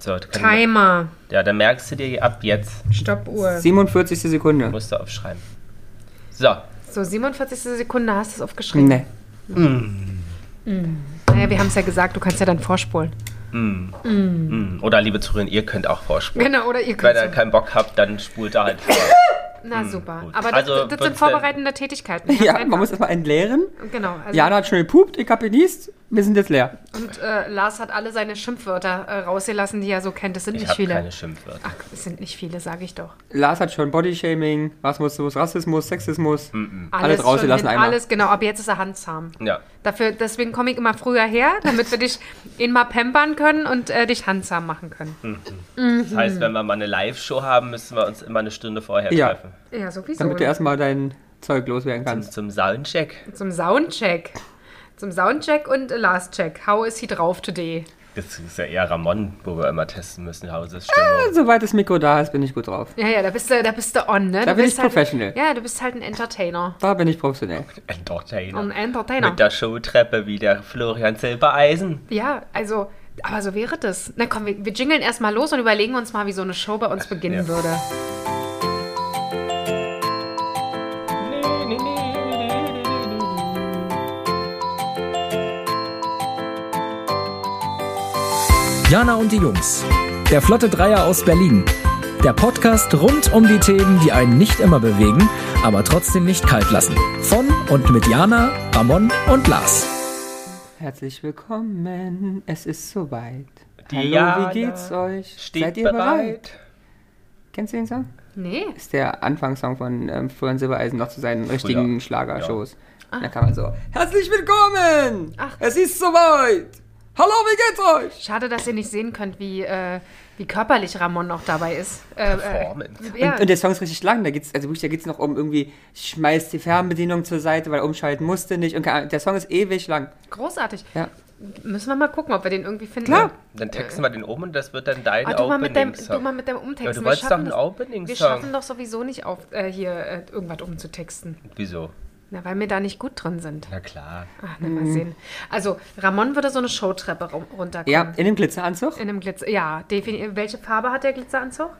So, Timer. ja, dann merkst du dir ab jetzt, Stoppuhr. 47. Sekunde. musst du aufschreiben. So, So, 47. Sekunde, hast du es aufgeschrieben? Nee. Naja, wir haben es ja gesagt, du kannst ja dann vorspulen. mm. oder liebe Zuhörer, ihr könnt auch vorspulen. Genau, oder ihr Wenn könnt ihr keinen Bock habt, dann spult da halt vor. Na super. gut. Aber das, Also, das sind vorbereitende Tätigkeiten. Ja, Ganz man muss erstmal entleeren. einfach. Genau. Also, Jana hat schnell gepupt, ich hab genießt, wir sind jetzt leer. Und äh, Lars hat alle seine Schimpfwörter äh, rausgelassen, die er so kennt. Das sind Ich nicht habe viele. keine Schimpfwörter. Ach, es sind nicht viele, sage ich doch. Lars hat schon Bodyshaming, Rassismus, Rassismus, Sexismus. Mhm. Alles schon rausgelassen einmal. Alles, genau. Aber jetzt ist er handzahm. Ja. Dafür, deswegen komme ich immer früher her, damit wir dich ihn mal pampern können und äh, dich handzahm machen können. Das heißt, wenn wir mal eine Live-Show haben, müssen wir uns immer eine Stunde vorher Ja. treffen. Ja, sowieso. Damit du erstmal dein Zeug loswerden Zum, kannst. zum Soundcheck. Zum Soundcheck. Zum Soundcheck und Last Check. How is he drauf today? Das ist ja eher Ramon, wo wir immer testen müssen. Hauses Stimmung. Soweit das Mikro da ist, bin ich gut drauf. Ja, ja, da bist du, da bist du on, ne? Da du bin bist ich halt, professional. Ja, du bist halt ein Entertainer. Da bin ich professionell. Entertainer. Ein Entertainer. Mit der Showtreppe wie der Florian Silbereisen. Ja, also, aber so wäre das. Na komm, wir, wir jingeln erstmal los und überlegen uns mal, wie so eine Show bei uns beginnen Ja. würde. Jana und die Jungs. Der Flotte Dreier aus Berlin. Der Podcast rund um die Themen, die einen nicht immer bewegen, aber trotzdem nicht kalt lassen. Von und mit Jana, Ramon und Lars. Herzlich willkommen, es ist soweit. Die Hallo, Jana wie geht's euch? Steht Seid ihr bereit? bereit? Kennst du den Song? Nee. Ist der Anfangssong von ähm, Florian Silbereisen noch zu seinen richtigen. Schlagershows. Da kann man so, herzlich willkommen! Ach. Es ist soweit! Hallo, wie geht's euch? Schade, dass ihr nicht sehen könnt, wie, äh, wie körperlich Ramon noch dabei ist. Äh, Performance. Äh, ja, Und, und der Song ist richtig lang, da geht's, also wirklich, da geht's noch um irgendwie, schmeißt die Fernbedienung zur Seite, weil er umschalten musste nicht. Und der Song ist ewig lang. großartig. Ja. Müssen wir mal gucken, ob wir den irgendwie finden. Klar. Dann texten wir den um und das wird dann dein Ah, du, mal mit deinem, du Opening-Song. mal mit deinem Umtexten. Ja, du Wir wolltest doch schaffen einen Opening-Song. Wir schaffen doch sowieso nicht auf, äh, hier äh, irgendwas umzutexten. Wieso? Na, weil wir da nicht gut drin sind. Na klar. Ach, na, mal sehen. Also, Ramon würde so eine Showtreppe ru- runterkommen. Ja, in dem Glitzeranzug. In einem Glitzer. Ja, definitiv. Welche Farbe hat der Glitzeranzug?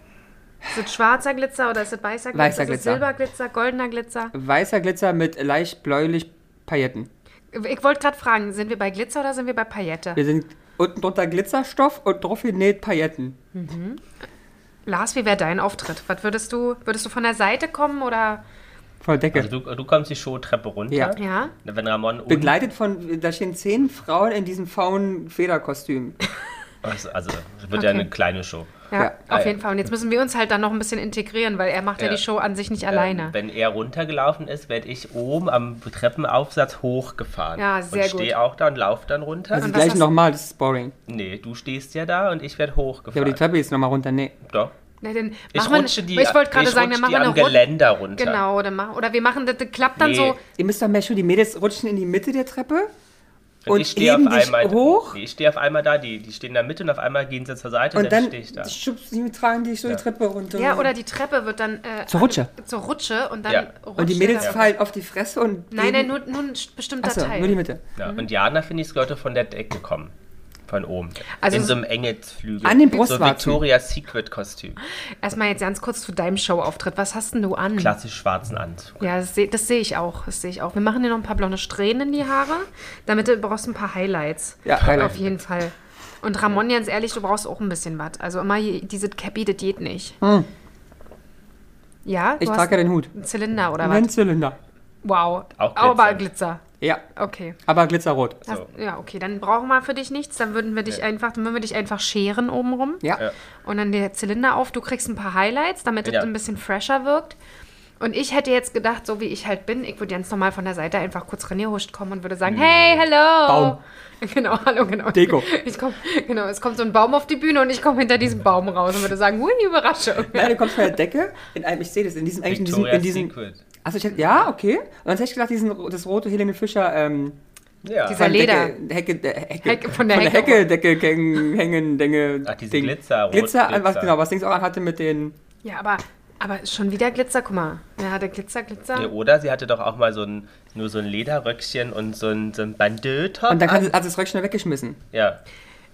Ist es schwarzer Glitzer oder ist es weißer Glitzer? Weißer ist es Glitzer. Silberglitzer, goldener Glitzer? Weißer Glitzer mit leicht bläulich Pailletten. Ich wollte gerade fragen, sind wir bei Glitzer oder sind wir bei Paillette? Wir sind unten drunter Glitzerstoff und drauf genäht Pailletten. Lars, wie wäre dein Auftritt? Was würdest du, würdest du von der Seite kommen oder? Voll Decke. Also du, du kommst die Showtreppe runter. Ja. Ja? Wenn Ramon Begleitet von, da stehen zehn Frauen in diesem faulen Federkostüm. Also, also es wird ja Okay. eine kleine Show. Ja, Ja. auf ja. jeden Fall. Und jetzt müssen wir uns halt dann noch ein bisschen integrieren, weil er macht ja, Ja. die Show an sich nicht alleine. Ähm, wenn er runtergelaufen ist, werde ich oben am Treppenaufsatz hochgefahren. Ja, sehr und gut. stehe auch da und laufe dann runter. Also Und gleich nochmal, das ist boring. nee, du stehst ja da und ich werde Ja, aber hochgefahren. die Treppe ist nochmal runter. Nee. Doch. Na, dann Ich machen wir- rutsche die, ich wollte gerade sagen, dann machen die wir eine. Geländer runter. Genau, dann machen, oder wir machen, das, das klappt dann Nee. so. Ihr müsst doch mehr schon, die Mädels rutschen in die Mitte der Treppe und ich stehe auf einmal hoch Nee, ich stehe auf einmal da, die, die stehen in der Mitte und auf einmal gehen sie zur Seite und, und dann, dann stehe ich da. schubst sie tragen dich so Ja. die Treppe runter. Ja, oder die Treppe wird dann. Äh, Zur Rutsche. Zur Rutsche und dann Ja. rutscht Und die Mädels da- fallen auf die Fresse und. Nein, nein, nur, nur ein bestimmter Achso, Teil. nur die Mitte. Ja. Und Jana, finde ich, sollte von der Decke kommen. Von oben. Also in so- so einem Engelsflügel. An den So Brustwarzen. Victoria's Secret Kostüm. Erstmal jetzt ganz kurz zu deinem Showauftritt. Was hast denn du an? Klassisch schwarzen Anzug. Ja, das sehe seh ich auch. Das sehe ich auch. Wir machen dir noch ein paar blonde Strähnen in die Haare, damit du brauchst ein paar Highlights. Ja, Highlight. Auf jeden Fall. Und Ramon, ganz ehrlich, du brauchst auch ein bisschen was. Also immer je- diese Cappy, das geht nicht. Ja, du Ich trage ja den Hut. einen Zylinder oder Ein was? Zylinder. Wow. Auch Aber Glitzer. Ja, Okay. aber glitzerrot. Hast, Ja, okay, dann brauchen wir für dich nichts. Dann würden wir dich einfach, dann würden wir dich einfach scheren obenrum. Ja. Ja. Und dann der Zylinder auf. Du kriegst ein paar Highlights, damit es Ja. ein bisschen fresher wirkt. Und ich hätte jetzt gedacht, so wie ich halt bin, ich würde ganz normal von der Seite einfach kurz reingerscht kommen und würde sagen, hey, hello. Baum. Genau, hallo, genau. Deko. Ich komm, genau, es kommt so ein Baum auf die Bühne und ich komme hinter diesem Baum raus und würde sagen, hui, Überraschung. Nein, du kommst von der Decke. In einem, ich sehe das, in diesem, eigentlich in diesem, in diesem Achso, ich hätte, ja, okay. Und dann hätte ich gedacht, diesen, das rote Helene Fischer, ähm, Ja. Dieser von Leder. Decke, Hecke, äh, Hecke, Hecke- von der Hecke. Hecke, Decke, hängen, hängen, Dinge, Ach, diese Ding. Glitzer, rot Glitzer, Glitzer. was genau, was Dings auch anhatte mit den, Ja, aber, aber schon wieder Glitzer, guck mal. Er hatte Glitzer, Glitzer. Ja, oder sie hatte doch auch mal so ein, nur so ein Lederröckchen und so ein, so ein Bandeau-Top. und dann an. hat, sie- hat sie das Röckchen weggeschmissen. Ja.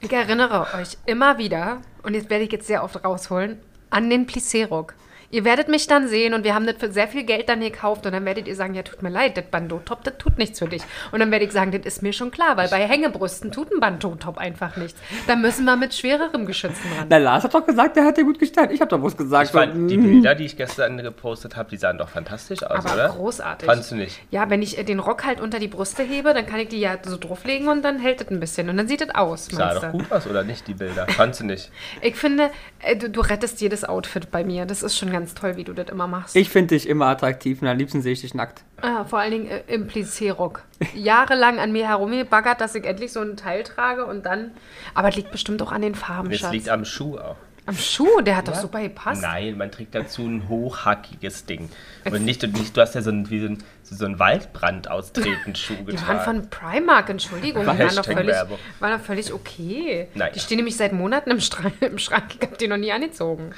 Ich erinnere euch immer wieder, und jetzt werde ich jetzt sehr oft rausholen, an den Plissé-Rock. Ihr werdet mich dann sehen und wir haben das für sehr viel Geld dann gekauft und dann werdet ihr sagen, ja, tut mir leid, das Bandotop, das tut nichts für dich. Und dann werde ich sagen, das ist mir schon klar, weil bei Hängebrüsten tut ein Bandotop einfach nichts. Da müssen wir mit schwererem Geschützen ran. Na, Lars hat doch gesagt, der hat dir gut gestanden. Ich habe doch was gesagt. Ich fand die Mhm. Bilder, die ich gestern gepostet habe, die sahen doch fantastisch aus, Aber oder? großartig. Fandst du nicht? Ja, wenn ich äh, den Rock halt unter die Brüste hebe, dann kann ich die ja so drauflegen und dann hält das ein bisschen. Und dann sieht das aus, Sah doch gut aus, oder nicht, die Bilder? Fandst du nicht? Ich finde, äh, du, du rettest jedes Outfit bei mir. Das ist schon ganz toll, wie du das immer machst. Ich finde dich immer attraktiv und am liebsten sehe ich dich nackt. Ah, vor allen Dingen äh, im Plissé-Rock. Jahrelang an mir herumgebaggert, dass ich endlich so ein Teil trage und dann. Aber es liegt bestimmt auch an den Farben, Das Schatz. liegt am Schuh auch. Am Schuh, der hat doch Ja? super gepasst. Nein, man trägt dazu ein hochhackiges Ding. Und nicht, und nicht du hast ja so ein, wie so ein, so ein Waldbrand austretenden Schuh Die getragen. waren von Primark, Entschuldigung. Die waren doch, völlig, waren doch völlig okay. Naja. Die stehen nämlich seit Monaten im, Stra im Schrank. Ich habe die noch nie angezogen.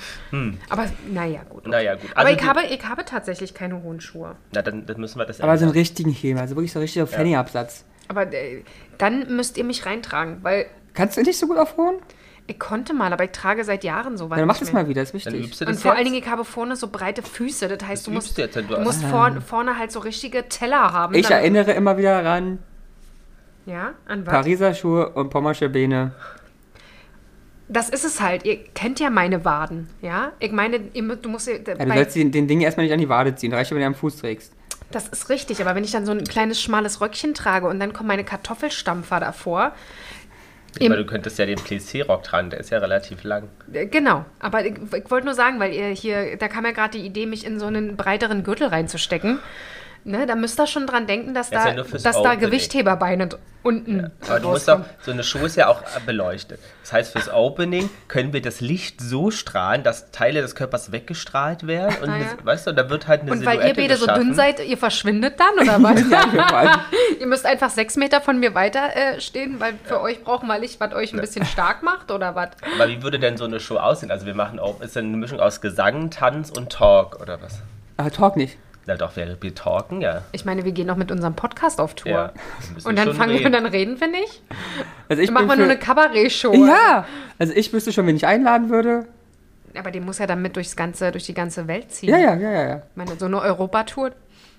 Aber naja, gut. Hm. Naja, gut. Aber Also ich, die- habe, ich habe tatsächlich keine hohen Schuhe. Na, dann, dann müssen wir das Aber so einen richtigen Häme, also wirklich so richtig auf Fanny-Absatz. Aber äh, dann müsst ihr mich reintragen, weil Kannst du nicht so gut auf Hohen? Ich konnte mal, aber ich trage seit Jahren so weit. Dann mach das mal wieder, ist Dann wichtig. übst du das Und vor jetzt? allen Dingen, ich habe vorne so breite Füße. Das heißt, du übst musst, du jetzt, du- du musst vorn, vorne halt so richtige Teller haben. Ich erinnere immer wieder ran, Ja, an was? Pariser Schuhe und Pommersche Beine. Das ist es halt. Ihr kennt ja meine Waden. Ja, ich meine, du musst. ja- du sollst den, den Ding erstmal nicht an die Wade ziehen, reicht, wenn du ihn am Fuß trägst. Das ist richtig, aber wenn ich dann so ein kleines schmales Röckchen trage und dann kommen meine Kartoffelstampfer davor. Aber du könntest ja den Plissé-Rock tragen, der ist ja relativ lang. Äh, Genau, aber ich, ich wollte nur sagen, weil ihr hier, da kam ja gerade die Idee, mich in so einen breiteren Gürtel reinzustecken. Ne, da müsst ihr schon dran denken, dass Das da, ja dass da. Gewichtheberbeine unten Aber du musst doch, rauskommen. so eine Show ist ja auch beleuchtet. Das heißt, fürs Opening können wir das Licht so strahlen, dass Teile des Körpers weggestrahlt werden. Und, Ah, ja. das- weißt du, da wird halt eine Und weil ihr Silhouette beide so geschaffen. dünn seid, ihr verschwindet dann oder was? Ja, ihr müsst einfach sechs Meter von mir weiter äh, stehen, weil für euch brauchen wir Licht, was euch ein bisschen stark macht oder was? Aber wie würde denn so eine Show aussehen? Also wir machen auch, ist denn eine Mischung aus Gesang, Tanz und Talk oder was? Aber Talk nicht. Na doch, wäre wir talken, ja. Ich meine, wir gehen noch mit unserem Podcast auf Tour. ja. Wir Und dann fangen wir, reden. dann reden wir nicht? Also ich Dann machen wir nur eine Kabarett-Show. Ja, also ich wüsste schon, wenn ich einladen würde. Aber den muss ja dann mit durchs ganze, durch die ganze Welt ziehen. Ja, ja, ja, ja, ja. Ich meine, so eine Europatour.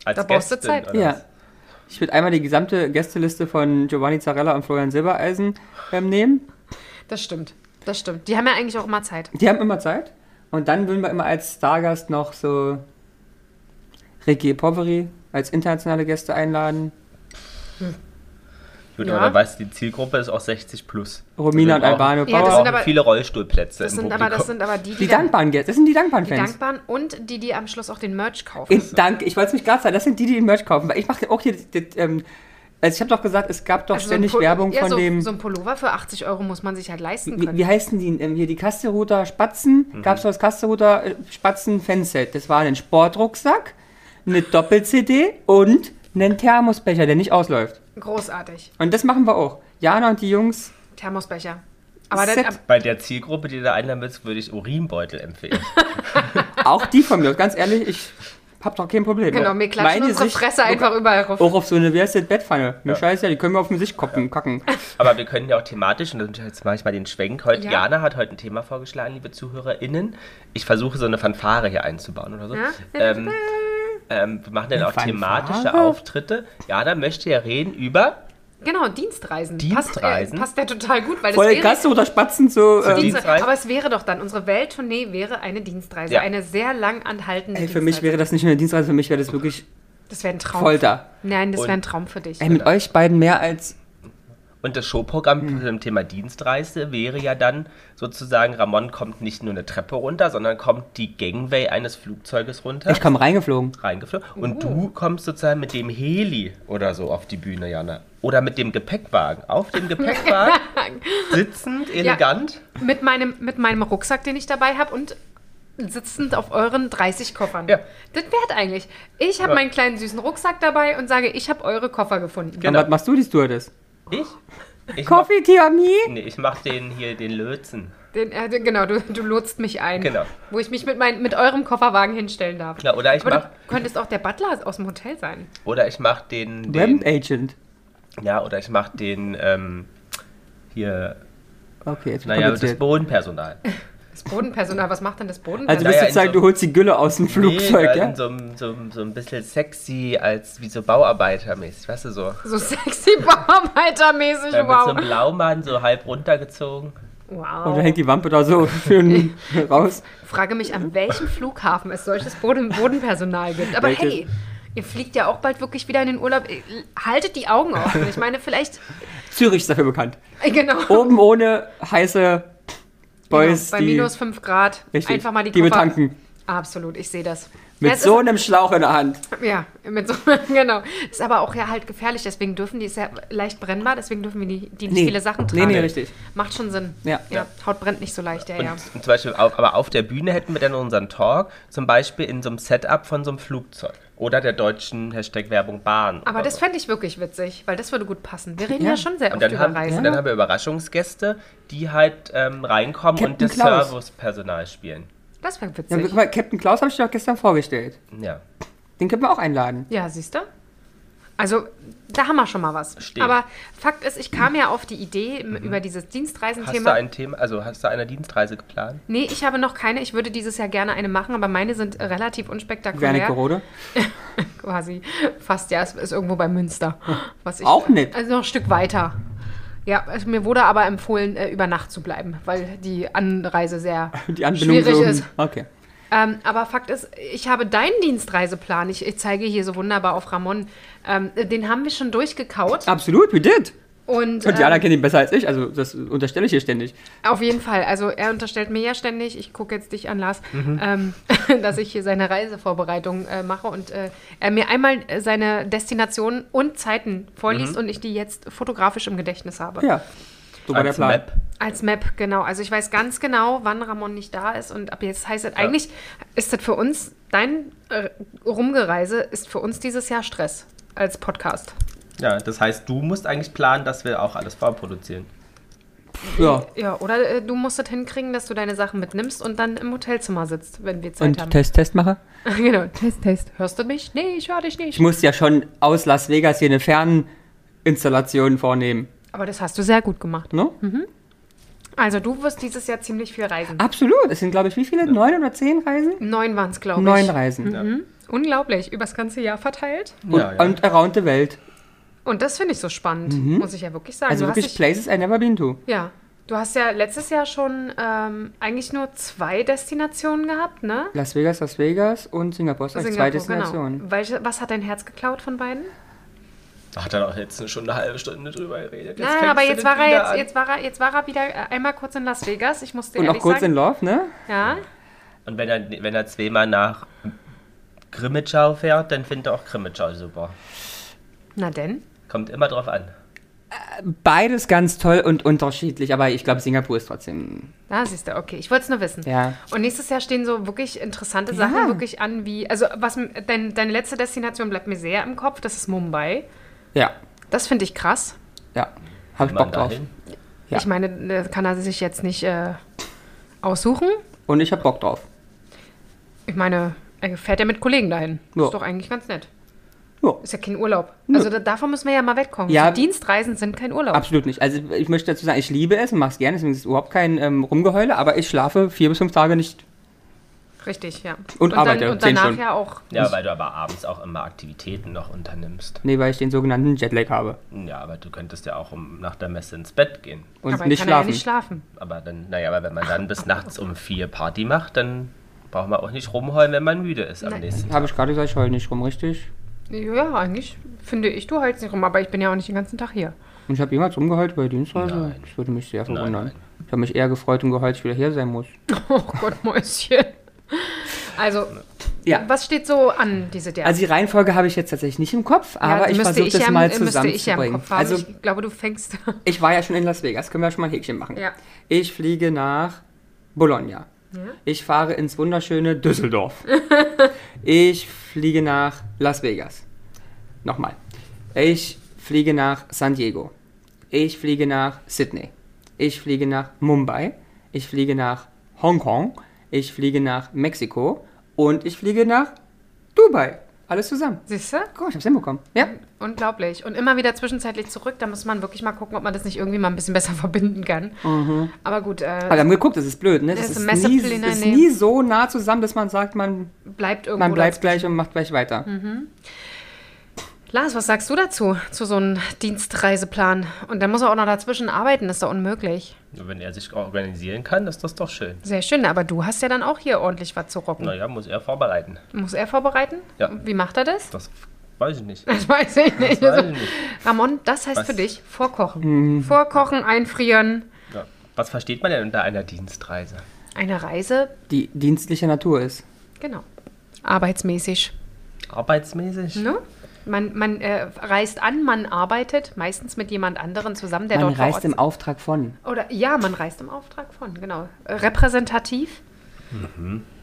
Als da brauchst du Gästin, Zeit. Ja. was? Ich würde einmal die gesamte Gästeliste von Giovanni Zarella und Florian Silbereisen ähm, nehmen. Das stimmt. Das stimmt. Die haben ja eigentlich auch immer Zeit. Die haben immer Zeit. Und dann würden wir immer als Stargast noch so Ricky Poveri als internationale Gäste einladen. Gut, Ja. aber du weißt, die Zielgruppe ist auch 60 plus. Romina und Albano Ja, das sind aber- viele Rollstuhlplätze Das sind, aber, das sind aber die, die, die dankbaren Gäste. Das sind die die dankbaren Fans. dankbaren und die, die am Schluss auch den Merch kaufen. Ich danke, ich wollte es mich gerade sagen, das sind die, die den Merch kaufen. Weil ich mache auch hier, das, das, ähm, also ich habe doch gesagt, es gab doch Also so ein ständig Pul- Werbung ja, von so, dem, So ein Pullover für 80 Euro muss man sich halt leisten wie, können. wie heißen die, ähm, hier die Kasteroter Spatzen, Mhm. gab es das Kasteroter äh, Spatzen Fanset. Das war ein Sportrucksack, eine Doppel-CD und einen Thermosbecher, der nicht ausläuft. Großartig. Und das machen wir auch. Jana und die Jungs, Thermosbecher. Aber das, Bei der Zielgruppe, die du da einladen willst, würde ich Urinbeutel empfehlen. auch die von mir, ganz ehrlich, ich hab doch kein Problem. genau, wir klatschen Meine unsere Sicht- Fresse einfach überall rauf. Auch auf so eine, wie heißt das, Bettpfanne. Mir Ja. scheiße, die können wir auf dem Gesicht koppen, kacken. Aber wir können ja auch thematisch, und jetzt mache ich mal den Schwenk. Heute, Ja. Jana hat heute ein Thema vorgeschlagen, liebe ZuhörerInnen. Ich versuche so eine Fanfare hier einzubauen oder so. Ja? Ähm, ähm, wir machen dann auch thematische? Auftritte. Jana möchte ja reden über Genau, Dienstreisen. Dienstreisen? Passt, äh, passt ja total gut, weil Voll das wäre, Kasteroter Spatzen so. Für Ähm, die- Dienstreise. Dienstreise? Aber es wäre doch dann, unsere Welttournee wäre eine Dienstreise. Ja. Eine sehr lang anhaltende ey, für Dienstreise. mich wäre das nicht nur eine Dienstreise, für mich wäre das wirklich Das wäre ein Traum. Folter. Nein, das wäre ein Traum für dich. Ey, mit euch beiden mehr als. Und das Showprogramm Hm. zu dem Thema Dienstreise wäre ja dann sozusagen, Ramon kommt nicht nur eine Treppe runter, sondern kommt die Gangway eines Flugzeuges runter, Ich komme reingeflogen. reingeflogen. Und Oh. du kommst sozusagen mit dem Heli oder so auf die Bühne, Jana. Oder mit dem Gepäckwagen. Auf dem Gepäckwagen, sitzend, elegant. Mit meinem, mit meinem Rucksack, den ich dabei habe und sitzend auf euren 30 Koffern. Ja. Das wäre eigentlich. Ich habe Ja. meinen kleinen süßen Rucksack dabei und sage, ich habe eure Koffer gefunden. Genau. Und was machst du, die Stewardess? Ich? Ich Coffee, Tiami? nee, ich mach den hier, den Lötzen. Den, äh, den- genau, du, du lotst mich ein. Genau. Wo ich mich mit, mein, mit eurem Kofferwagen hinstellen darf. Ja, oder ich Aber mach, du könntest auch der Butler aus dem Hotel sein. oder ich mach den, Ramp den Agent. ja, oder ich mach den, ähm, hier, Okay, jetzt Naja, das. Bodenpersonal. Das Bodenpersonal, was macht denn das Also Bodenpersonal? Naja, du in sagen, so- du holst die Gülle aus dem Flugzeug, nee, ja? in so, so, so ein bisschen sexy, als wie so Bauarbeitermäßig, weißt du so. so sexy Bauarbeitermäßig, Dann mit so wow. einem Blaumann so halb runtergezogen. Und da wow. hängt die Wampe da so schön raus. Frage mich, an welchem Flughafen es solches Boden Bodenpersonal gibt. Aber Welches? hey, ihr fliegt ja auch bald wirklich wieder in den Urlaub. Haltet die Augen offen. Ich meine, vielleicht. Zürich ist dafür bekannt. äh, Genau. Oben ohne heiße Boys, genau, bei minus 5 Grad. richtig, einfach mal die, die Koffer- betanken. Absolut, ich sehe das. Mit Ja, so einem Schlauch in der Hand. Ja, mit so, genau. Ist aber auch ja halt gefährlich, deswegen dürfen die, ist ja leicht brennbar, deswegen dürfen wir die, die nicht Nee. viele Sachen Nee, tragen. nee, richtig. Macht schon Sinn. Ja. ja. Haut brennt nicht so leicht, ja, Und, ja. und zum Beispiel, auf, aber auf der Bühne hätten wir dann unseren Talk, zum Beispiel in so einem Setup von so einem Flugzeug. Oder der deutschen Hashtag Werbung Bahn. Aber das so. fände ich wirklich witzig, weil das würde gut passen. Wir reden ja, Ja. schon sehr Und oft über haben, Reisen. und dann haben wir Überraschungsgäste, die halt ähm, reinkommen und Captain das Klaus. Servicepersonal spielen. Das wäre Ja, witzig. mal, Captain Klaus habe ich dir doch gestern vorgestellt. Ja. Den können wir auch einladen. Ja, siehst du? Also, da haben wir schon mal was. Stehen. Aber Fakt ist, ich kam ja auf die Idee m- über dieses Mhm. Hast du Dienstreisenthema. ein Thema, also hast du eine Dienstreise geplant? Nee, ich habe noch keine. Ich würde dieses Jahr gerne eine machen, aber meine sind relativ unspektakulär. Wernigerode. Quasi. Fast, ja. Es ist irgendwo bei Münster. Was ich, Auch nett. Also noch ein Stück weiter. Ja, also mir wurde aber empfohlen, äh, über Nacht zu bleiben, weil die Anreise sehr Die Anbindung schwierig so, ist. Okay. Ähm, aber Fakt ist, ich habe deinen Dienstreiseplan, ich, ich zeige hier so wunderbar auf Ramon, ähm, den haben wir schon durchgekaut. Absolut, we did. Und Und Jana ähm, kennt ihn besser als ich, also das unterstelle ich hier ständig. auf jeden Fall, also er unterstellt mir ja ständig, ich gucke jetzt dich an, Lars, Mhm. ähm, dass ich hier seine Reisevorbereitung äh, mache und äh, er mir einmal äh, seine Destinationen und Zeiten vorliest und ich die jetzt fotografisch im Gedächtnis habe. Mhm. Ja, so war der Als Plan. Map. Als Map, genau. Also ich weiß ganz genau, wann Ramon nicht da ist. Und ab jetzt heißt es, eigentlich ist das für uns, dein äh, Rumgereise ist für uns dieses Jahr Stress als Podcast. Ja, das heißt, du musst eigentlich planen, dass wir auch alles vorproduzieren. Ja. Ja, oder äh, du musst es hinkriegen, dass du deine Sachen mitnimmst und dann im Hotelzimmer sitzt, wenn wir Zeit Und haben. Test, Test mache. genau, Test, Test. Hörst du mich? Nee, ich höre dich Ich nicht. muss ja schon aus Las Vegas hier eine Ferninstallation vornehmen. Aber das hast du sehr gut gemacht. Ne? Also du wirst dieses Jahr ziemlich viel reisen. Absolut. Es sind, glaube ich, wie viele? Neun oder zehn Reisen? Neun waren es, glaube ich. Neun Reisen. Mhm. Unglaublich. Übers ganze Jahr verteilt. Und, Ja, ja. und around the Welt. Und das finde ich so spannend, muss ich ja wirklich sagen. Also du wirklich places I never been to. Ja. Du hast ja letztes Jahr schon ähm, eigentlich nur zwei Destinationen gehabt, ne? Las Vegas, Las Vegas und Singapur. Das heißt zwei Destinationen. Genau. Welche, was hat dein Herz geklaut von beiden? Da hat er doch jetzt schon eine halbe Stunde drüber geredet. Jetzt Nein, aber jetzt war, er wieder jetzt, jetzt, war er, jetzt war er wieder äh, einmal kurz in Las Vegas. Ich musste Und auch kurz in sagen. Love, ne? Ja, Und wenn er, wenn er zweimal nach Grimmitschau fährt, dann findet er auch Grimmitschau super. na denn. Kommt immer drauf an. Beides ganz toll und unterschiedlich, aber ich glaube, Singapur ist trotzdem. Da siehst du, okay. Ich wollte es nur wissen. Ja. Und nächstes Jahr stehen so wirklich interessante Sachen wirklich an, wie. Also, was dein, deine letzte Destination bleibt mir sehr im Kopf, das ist Mumbai. Ja, Das finde ich krass. ja. Habe ich Bock drauf. Ja. Ich meine, kann er sich jetzt nicht äh, aussuchen. Und ich habe Bock drauf. Ich meine, er fährt ja mit Kollegen dahin. Ja. Ist doch eigentlich ganz nett. Ja. Ist ja kein Urlaub. Also da, davon müssen wir ja mal wegkommen. Ja. So Dienstreisen sind kein Urlaub. Absolut nicht. Also ich möchte dazu sagen, ich liebe es und mache es gerne, deswegen ist es überhaupt kein ähm, Rumgeheule, aber ich schlafe vier bis fünf Tage nicht. Richtig, ja. Und arbeite dann, und danach Stunden. ja auch. Ja, weil du aber abends auch immer Aktivitäten noch unternimmst. Nee, weil ich den sogenannten Jetlag habe. Ja, aber du könntest ja auch um, nach der Messe ins Bett gehen. Und aber nicht kann schlafen. ja nicht schlafen. Aber dann, naja, aber wenn man dann bis nachts um vier Party macht, dann braucht man auch nicht rumheulen, wenn man müde ist am Nein. nächsten Habe ich gerade gesagt, ich heule nicht rum, richtig? Ja, eigentlich finde ich, du heulst nicht rum, aber ich bin ja auch nicht den ganzen Tag hier. Und ich habe jemals rumgeheult bei Dienstreise? Nein. Das würde mich sehr verwundern. nein. Ich habe mich eher gefreut und geheult, dass ich wieder hier sein muss. Oh Gott, Mäuschen. Also, Ja. was steht so an, diese der? Also die Reihenfolge habe ich jetzt tatsächlich nicht im Kopf, Ja, aber ich müsste versuche das ja mal ich ja zusammenzubringen. Haben. also ich glaube, du fängst. ich war ja schon in Las Vegas, können wir schon mal ein Häkchen machen. Ja. Ich fliege nach Bologna. Ich fahre ins wunderschöne Düsseldorf. ich fliege nach Las Vegas. Nochmal. Ich fliege nach San Diego. Ich fliege nach Sydney. Ich fliege nach Mumbai. Ich fliege nach Hongkong. Ich fliege nach Mexiko. Und ich fliege nach Dubai. Alles zusammen. Siehst du? Guck, ich hab's hinbekommen. Ja. Unglaublich. Und immer wieder zwischenzeitlich zurück. Da muss man wirklich mal gucken, ob man das nicht irgendwie mal ein bisschen besser verbinden kann. Aber gut, äh, Aber wir haben geguckt, das ist blöd, ne? Das Das ist, ist nie, ist nie so nah zusammen, dass man sagt, man, bleibt irgendwo. man bleibt dazwischen. gleich und macht gleich weiter. Lars, was sagst du dazu? Zu so einem Dienstreiseplan? Und dann muss er auch noch dazwischen arbeiten. Das ist doch unmöglich. Wenn er sich organisieren kann, ist das doch schön. Sehr schön. Aber du hast ja dann auch hier ordentlich was zu rocken. Naja, muss er vorbereiten. Muss er vorbereiten? Ja. Wie macht er das? Das weiß ich nicht. Das weiß ich nicht. Das weiß ich nicht. Ramon, das heißt Was? für dich vorkochen. Vorkochen, einfrieren. Ja. Was versteht man denn unter einer Dienstreise? Eine Reise, Die dienstliche Natur ist. genau. Arbeitsmäßig. Arbeitsmäßig? Ne? Man, man äh, reist an, man arbeitet, meistens mit jemand anderen zusammen, der Man dort vor reist im Auftrag von. Oder ja, man reist im Auftrag von, genau. Äh, Repräsentativ.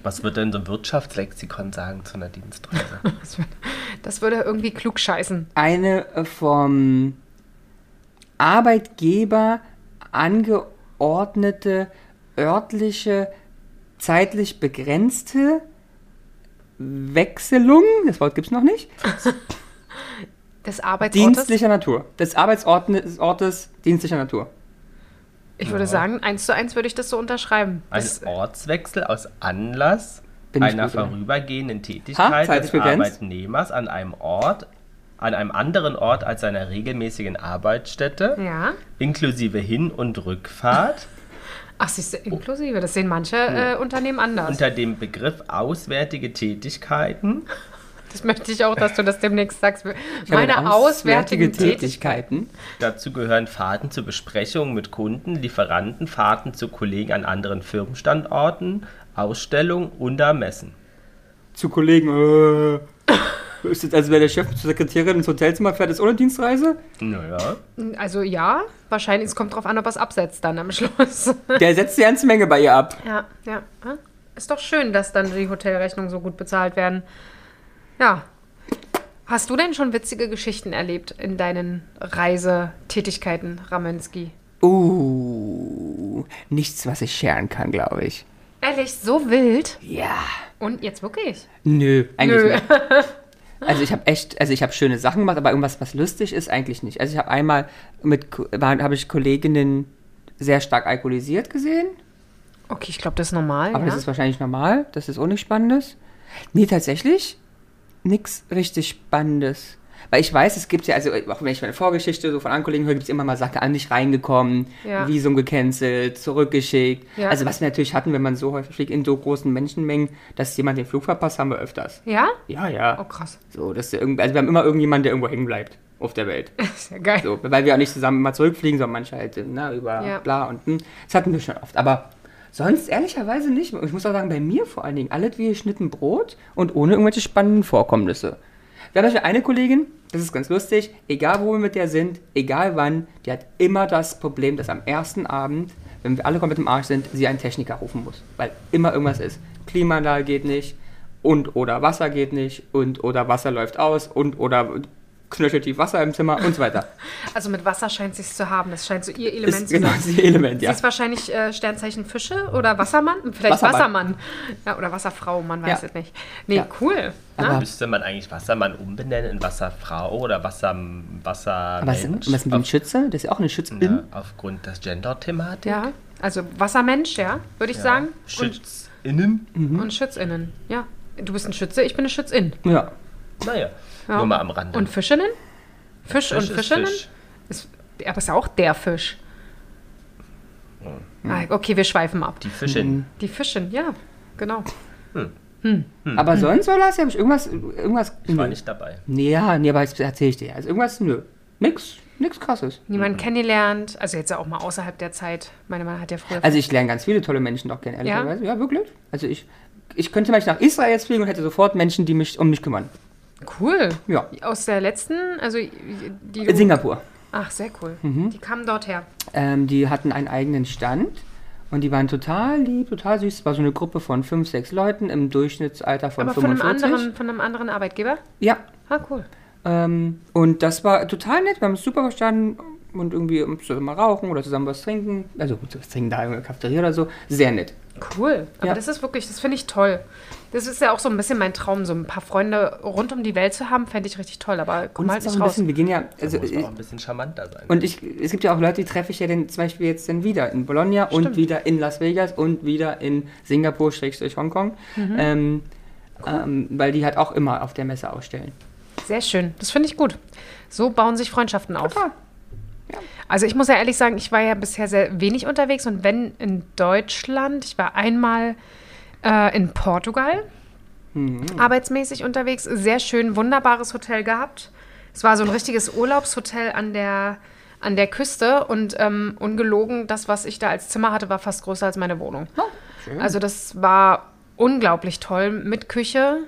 Was wird denn so ein Wirtschaftslexikon sagen zu einer Dienstreise? Das würde, das würde irgendwie klug scheißen. Eine äh, vom Arbeitgeber angeordnete, örtliche, zeitlich begrenzte Wechselung, das Wort gibt es noch nicht, Des Arbeitsortes. dienstlicher Natur. Des Arbeitsortes Ortes dienstlicher Natur. Ich würde sagen, eins zu eins würde ich das so unterschreiben. Ein Ortswechsel aus Anlass einer vorübergehenden Ha, Tätigkeit zeitlich des? Arbeitnehmers an einem Ort, an einem anderen Ort als seiner regelmäßigen Arbeitsstätte, ja. inklusive Hin- und Rückfahrt, Ach, siehst du, inklusive. Das sehen manche äh, Unternehmen anders. unter dem Begriff auswärtige Tätigkeiten, Das möchte ich auch, dass du das demnächst sagst. Meine auswärtigen Tätigkeiten. Tätigkeiten. Dazu gehören Fahrten zu Besprechungen mit Kunden, Lieferanten, Fahrten zu Kollegen an anderen Firmenstandorten, Ausstellungen und Messen. Zu Kollegen, äh, ist das, also wer der Chef zur Sekretärin ins Hotelzimmer fährt, ist ohne Dienstreise? Naja, Also ja, wahrscheinlich, es kommt drauf an, ob er es absetzt dann am Schluss. Der setzt die ganze Menge bei ihr ab. ja, ja. ja. Ist doch schön, dass dann die Hotelrechnungen so gut bezahlt werden. Ja. Hast du denn schon witzige Geschichten erlebt in deinen Reisetätigkeiten, Ramensky? Uh, nichts, was ich scheren kann, glaube ich. Ehrlich, so wild? Ja. Und jetzt wirklich? Nö, eigentlich Nö. nicht. Also ich habe echt, also ich habe schöne Sachen gemacht, aber irgendwas, was lustig ist, eigentlich nicht. Also ich habe einmal mit, habe ich Kolleginnen sehr stark alkoholisiert gesehen, Okay, ich glaube, das ist normal. aber ja? das ist wahrscheinlich normal, das ist auch nichts Spannendes. Nee, tatsächlich nichts richtig Spannendes. Weil ich weiß, es gibt ja, also auch wenn ich meine Vorgeschichte so von anderen Kollegen höre, gibt es immer mal Sachen an nicht reingekommen, Ja. Visum gecancelt, zurückgeschickt. Ja. Also was wir natürlich hatten, wenn man so häufig fliegt in so großen Menschenmengen, dass jemand den Flug verpasst, haben wir öfters. ja? Ja, ja. Oh, krass. So, dass der also wir haben immer irgendjemanden, der irgendwo hängen bleibt auf der Welt. Ist ja geil. So, weil wir auch nicht zusammen immer zurückfliegen, sondern manche halt ne, über Ja. bla und hm. Das hatten wir schon oft. Aber sonst ehrlicherweise nicht. Ich muss auch sagen, bei mir vor allen Dingen alles wie geschnitten Brot und ohne irgendwelche spannenden Vorkommnisse. Wir haben zum eine Kollegin, das ist ganz lustig, egal wo wir mit der sind, egal wann, die hat immer das Problem, dass am ersten Abend, wenn wir alle komplett im Arsch sind, sie einen Techniker rufen muss. Weil immer irgendwas ist. Klimaanlage geht nicht und oder Wasser geht nicht und oder Wasser läuft aus und oder knöcheltief Wasser im Zimmer und so weiter. Also mit Wasser scheint es sich zu haben. Das scheint so ihr Element Ist zu genau sein. das Element, Sie ja. ist wahrscheinlich äh, Sternzeichen Fische oder Wassermann? Vielleicht Wassermann. Wassermann. Ja, oder Wasserfrau, man weiß Ja. es nicht. Nee, Ja. cool. Aber- müsste man eigentlich Wassermann umbenennen in Wasserfrau oder Wasser, Aber was, Wassermensch? was mit dem Schütze? Das ist ja auch eine Schützin. ja, aufgrund des Gender-Thematik. Ja, also Wassermensch, ja, würde ich sagen. Und, SchützInnen. und Schützinnen, ja. Du bist ein Schütze, ich bin eine Schützin. Ja. Naja, Ja. nur mal am Rande. Und Fischinnen? Fisch, und Fisch ist Fischinnen? Fisch. Ist, aber ist ja auch der Fisch. Ah, okay, wir schweifen ab. Die Fischin. Die Fischin, ja, genau. Aber sonst, oder Lars, habe ich irgendwas, irgendwas. Ich war nö. nicht dabei. Nee, ja, nee, aber das erzähle ich dir. Also irgendwas, nö. Nix, nix krasses. Niemand kennengelernt, also jetzt ja auch mal außerhalb der Zeit. Meine Mann hat ja früher. Also ich lerne ganz viele tolle Menschen doch kennen, ehrlicherweise. Ja, wirklich. Also ich, ich könnte Beispiel nach Israel jetzt fliegen und hätte sofort Menschen, die mich um mich kümmern. Cool. Ja. Aus der letzten, also die. In Singapur. Ach, sehr cool. Mhm. Die kamen dort her. Ähm, die hatten einen eigenen Stand und die waren total lieb, total süß. Es war so eine Gruppe von fünf, sechs Leuten im Durchschnittsalter von Aber von einem, 45. anderen, von einem anderen Arbeitgeber? Ja, Ah, cool. Ähm, und das war total nett, wir haben es super verstanden und irgendwie zusammen mal rauchen oder zusammen was trinken. Also gut, was trinken da in der Cafeteria oder so. Sehr nett. Cool. Aber Ja. das ist wirklich, das finde ich toll. Das ist ja auch so ein bisschen mein Traum, so ein paar Freunde rund um die Welt zu haben, fände ich richtig toll, aber komm halt ist auch nicht ein raus. bisschen, wir gehen ja, Also also muss man ich, auch ein bisschen charmanter sein. und ich, es gibt ja auch Leute, die treffe ich ja dann zum Beispiel jetzt dann wieder in Bologna und Stimmt. wieder in Las Vegas und wieder in Singapur, Schrägstrich Hongkong, Mhm. ähm, ähm, weil die halt auch immer auf der Messe ausstellen. Sehr schön, das finde ich gut. So bauen sich Freundschaften auf. Total. Also ich muss ja ehrlich sagen, ich war ja bisher sehr wenig unterwegs und wenn in Deutschland, ich war einmal äh, in Portugal arbeitsmäßig unterwegs, sehr schön, wunderbares Hotel gehabt. Es war so ein richtiges Urlaubshotel an der, an der Küste und ähm, ungelogen, das, was ich da als Zimmer hatte, war fast größer als meine Wohnung. schön. Also das war unglaublich toll mit Küche.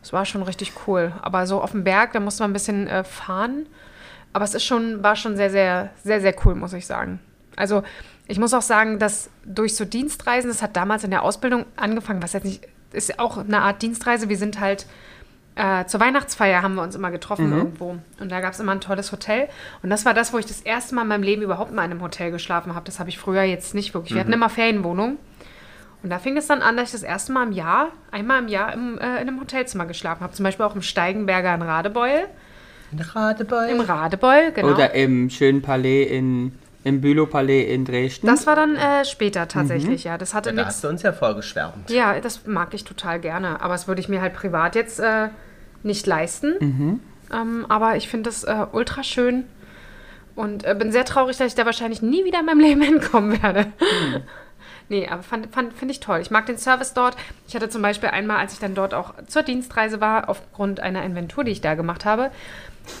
Das war schon richtig cool. Aber so auf dem Berg, da musste man ein bisschen äh, fahren. Aber es ist schon, war schon sehr, sehr, sehr, sehr cool, muss ich sagen. Also ich muss auch sagen, dass durch so Dienstreisen, das hat damals in der Ausbildung angefangen, was jetzt nicht, ist ja auch eine Art Dienstreise. Wir sind halt äh, zur Weihnachtsfeier haben wir uns immer getroffen irgendwo. Und da gab es immer ein tolles Hotel. Und das war das, wo ich das erste Mal in meinem Leben überhaupt mal in einem Hotel geschlafen habe. Das habe ich früher jetzt nicht wirklich. Wir hatten immer Ferienwohnungen. Und da fing es dann an, dass ich das erste Mal im Jahr, einmal im Jahr im, äh, in einem Hotelzimmer geschlafen habe. Zum Beispiel auch im Steigenberger in Radebeul. Ein Radebeul. Im Radebeul, genau. Oder im schönen Palais in, im Bülow-Palais in Dresden. das war dann äh, später tatsächlich, ja. Das hatte Da nichts. hast du uns ja vorgeschwärmt. Ja, das mag ich total gerne. Aber das würde ich mir halt privat jetzt äh, nicht leisten. Ähm, aber ich finde das äh, ultra schön. Und äh, bin sehr traurig, dass ich da wahrscheinlich nie wieder in meinem Leben hinkommen werde. Nee, aber fand, fand, finde ich toll. Ich mag den Service dort. Ich hatte zum Beispiel einmal, als ich dann dort auch zur Dienstreise war, aufgrund einer Inventur, die ich da gemacht habe,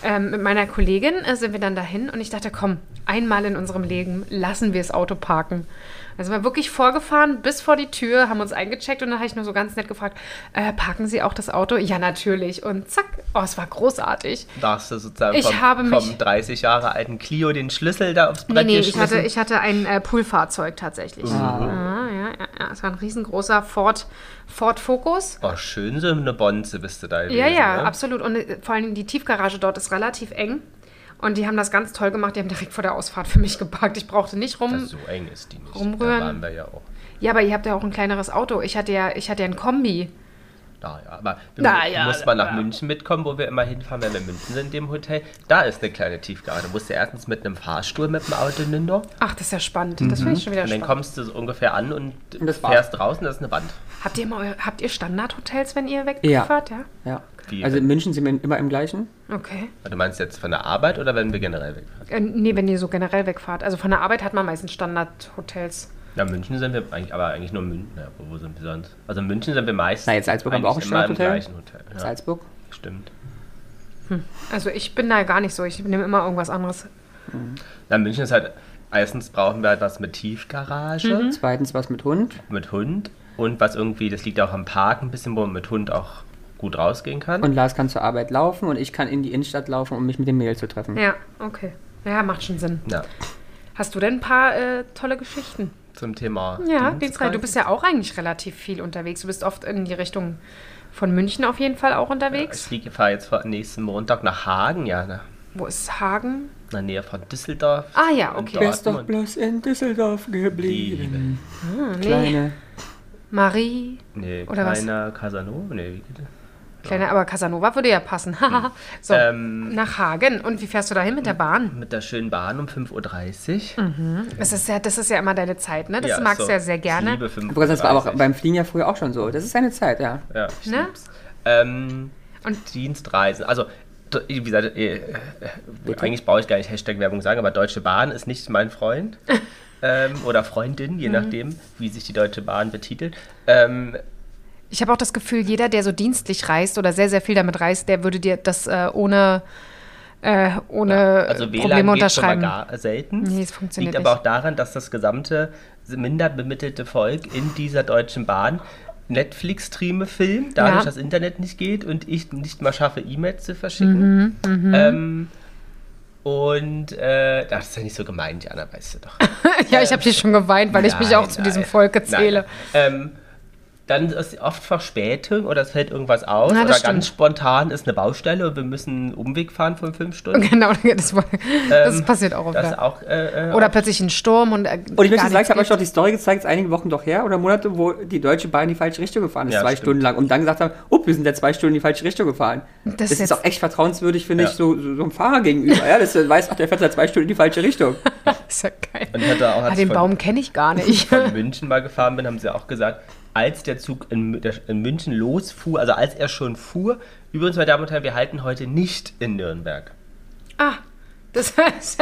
ähm, mit meiner Kollegin äh, sind wir dann dahin und ich dachte, komm, einmal in unserem Leben lassen wir das Auto parken. Also wir wirklich vorgefahren bis vor die Tür, haben uns eingecheckt und dann habe ich nur so ganz nett gefragt, äh, parken Sie auch das Auto? Ja, natürlich. Und zack, oh, es war großartig. Da hast du sozusagen Ich vom, habe mich- vom 30 Jahre alten Clio den Schlüssel da aufs Nee, Brett nee, ich geschmissen. hatte, ich hatte ein äh, Poolfahrzeug tatsächlich. Ah, ja. Es war ein riesengroßer Ford, Ford Focus. oh, schön so eine Bonze bist du da gewesen. Ja, ja, ne? absolut. Und äh, vor Dingen die Tiefgarage dort ist relativ eng. Und die haben das ganz toll gemacht. Die haben direkt vor der Ausfahrt für mich geparkt. Ich brauchte nicht rum. Das so eng ist die nicht. rumrühren. Da waren wir ja auch. Ja, aber ihr habt ja auch ein kleineres Auto. Ich hatte ja, ich hatte ja ein Kombi. Da, ja. Aber du Na ja, musst mal nach ja. München mitkommen, wo wir immer hinfahren, wenn wir in München sind, in dem Hotel. Da ist eine kleine Tiefgarage. Du musst ja erstens mit einem Fahrstuhl mit dem Auto hinter. Ach, das ist ja spannend. Das finde ich schon wieder Und dann spannend. kommst du so ungefähr an und, Und fährst draußen, das ist eine Wand. Habt ihr, immer habt ihr Standardhotels, wenn ihr Ja. wegfahrt? Ja. ja. Wie- Also in München sind wir immer im gleichen. Okay. Du meinst jetzt von der Arbeit oder wenn wir generell wegfahren? Äh, nee, wenn ihr so generell wegfahrt. Also von der Arbeit hat man meistens Standardhotels. Ja, München sind wir eigentlich, aber eigentlich nur München. Ja, wo, sind wir sonst? Also in München sind wir meistens. Na, jetzt Salzburg haben wir auch ein Standardhotel. gleichen Hotel. Ja, Salzburg. stimmt. Also ich bin da gar nicht so. Ich nehme immer irgendwas anderes. Na, München ist halt, erstens brauchen wir halt was mit Tiefgarage, Mhm. Zweitens was mit Hund. mit Hund und was irgendwie, das liegt auch am Park ein bisschen, wo man mit Hund auch gut rausgehen kann. Und Lars kann zur Arbeit laufen und ich kann in die Innenstadt laufen, um mich mit dem Mädel zu treffen. Ja, okay. Ja, macht schon Sinn. ja, Hast du denn ein paar äh, tolle Geschichten? Zum Thema. Ja, Dienstreise. Du bist ja auch eigentlich relativ viel unterwegs. Du bist oft in die Richtung von München auf jeden Fall auch Ich unterwegs. fliege, fahre jetzt nächsten Montag nach Hagen, ja, ne? Wo ist Hagen? in der Nähe von Düsseldorf. Ah ja, okay. Bist doch bloß in Düsseldorf geblieben. Hm, nee. Kleine. Marie. Nee, Oder was? kleiner Casanova. Nee, wie geht das? Kleine, aber Casanova würde ja passen. Haha. so, Ähm, nach Hagen. Und wie fährst du dahin mit der Bahn? Mit der schönen Bahn um 5.30 Uhr. Das ist ja, das ist ja immer deine Zeit, ne? Das Ja, magst so. du ja sehr Ich gerne. liebe 5.30 Aber das war aber auch Uhr. beim Fliegen ja früher auch schon so. Das ist eine Zeit, ja. Ja, ich Ne? Ähm, Und- Dienstreisen. Also, wie gesagt, äh, äh, eigentlich brauche ich gar nicht Hashtag-Werbung sagen, aber Deutsche Bahn ist nicht mein Freund. ähm, oder Freundin, Mhm. je nachdem, wie sich die Deutsche Bahn betitelt. Ähm, Ich habe auch das Gefühl, jeder, der so dienstlich reist oder sehr, sehr viel damit reist, der würde dir das äh, ohne, äh, ohne also Probleme WLAN geht schon mal unterschreiben. gar selten. Nee, es funktioniert Liegt aber nicht. auch daran, dass das gesamte minder bemittelte Volk in dieser Deutschen Bahn Netflix-Streame filmt, dadurch Ja. das Internet nicht geht und ich nicht mal schaffe, E-Mails zu verschicken. Ähm, und äh, das ist ja nicht so gemeint, Jana, weißt du doch. ja, ich habe hier schon geweint, weil ich mich auch Nein, zu diesem nein, Volk zähle. nein. Ähm, dann ist oft Verspätung oder es fällt irgendwas aus Na, das oder stimmt. ganz spontan ist eine Baustelle und wir müssen einen Umweg fahren von fünf Stunden. Genau, das, war- das Ähm, passiert auch oft. Das auch, äh, äh, Oder plötzlich ein Sturm und. Äh, Und ich möchte sagen, ich habe euch doch die Story gezeigt, ist einige Wochen doch her oder Monate, wo die Deutsche Bahn in die falsche Richtung gefahren ist, Ja, zwei stimmt. Stunden lang. Und dann gesagt haben, oh, wir sind ja zwei Stunden in die falsche Richtung gefahren. Das Das, ist ist auch echt vertrauenswürdig, finde Ja. ich, so, so, so einem Fahrer gegenüber. Ja, das weiß, ach, der fährt seit zwei Stunden in die falsche Richtung. gibt. ist ja geil. Und hatte auch, Ah, als den ich von, Baum kenne ich gar nicht. von München mal gefahren bin, haben sie auch gesagt, als der Zug in, in München losfuhr, also als er schon fuhr, übrigens, meine Damen und Herren, wir halten heute nicht in Nürnberg. ah, das ist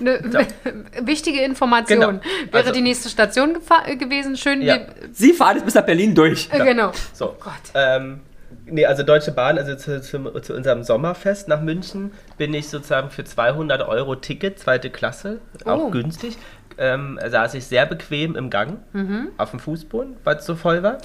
eine wichtige Information. Genau. Wäre Also- die nächste Station äh, gewesen, schön. Ja. Sie fahren jetzt bis nach Berlin durch. Äh, genau. So. Gott. Ähm, nee, also Deutsche Bahn, also zu, zu, zu unserem Sommerfest nach München bin ich sozusagen für 200 Euro Ticket, zweite Klasse, auch Oh. günstig. Ähm, saß ich sehr bequem im Gang Mhm. auf dem Fußboden, weil es so voll war.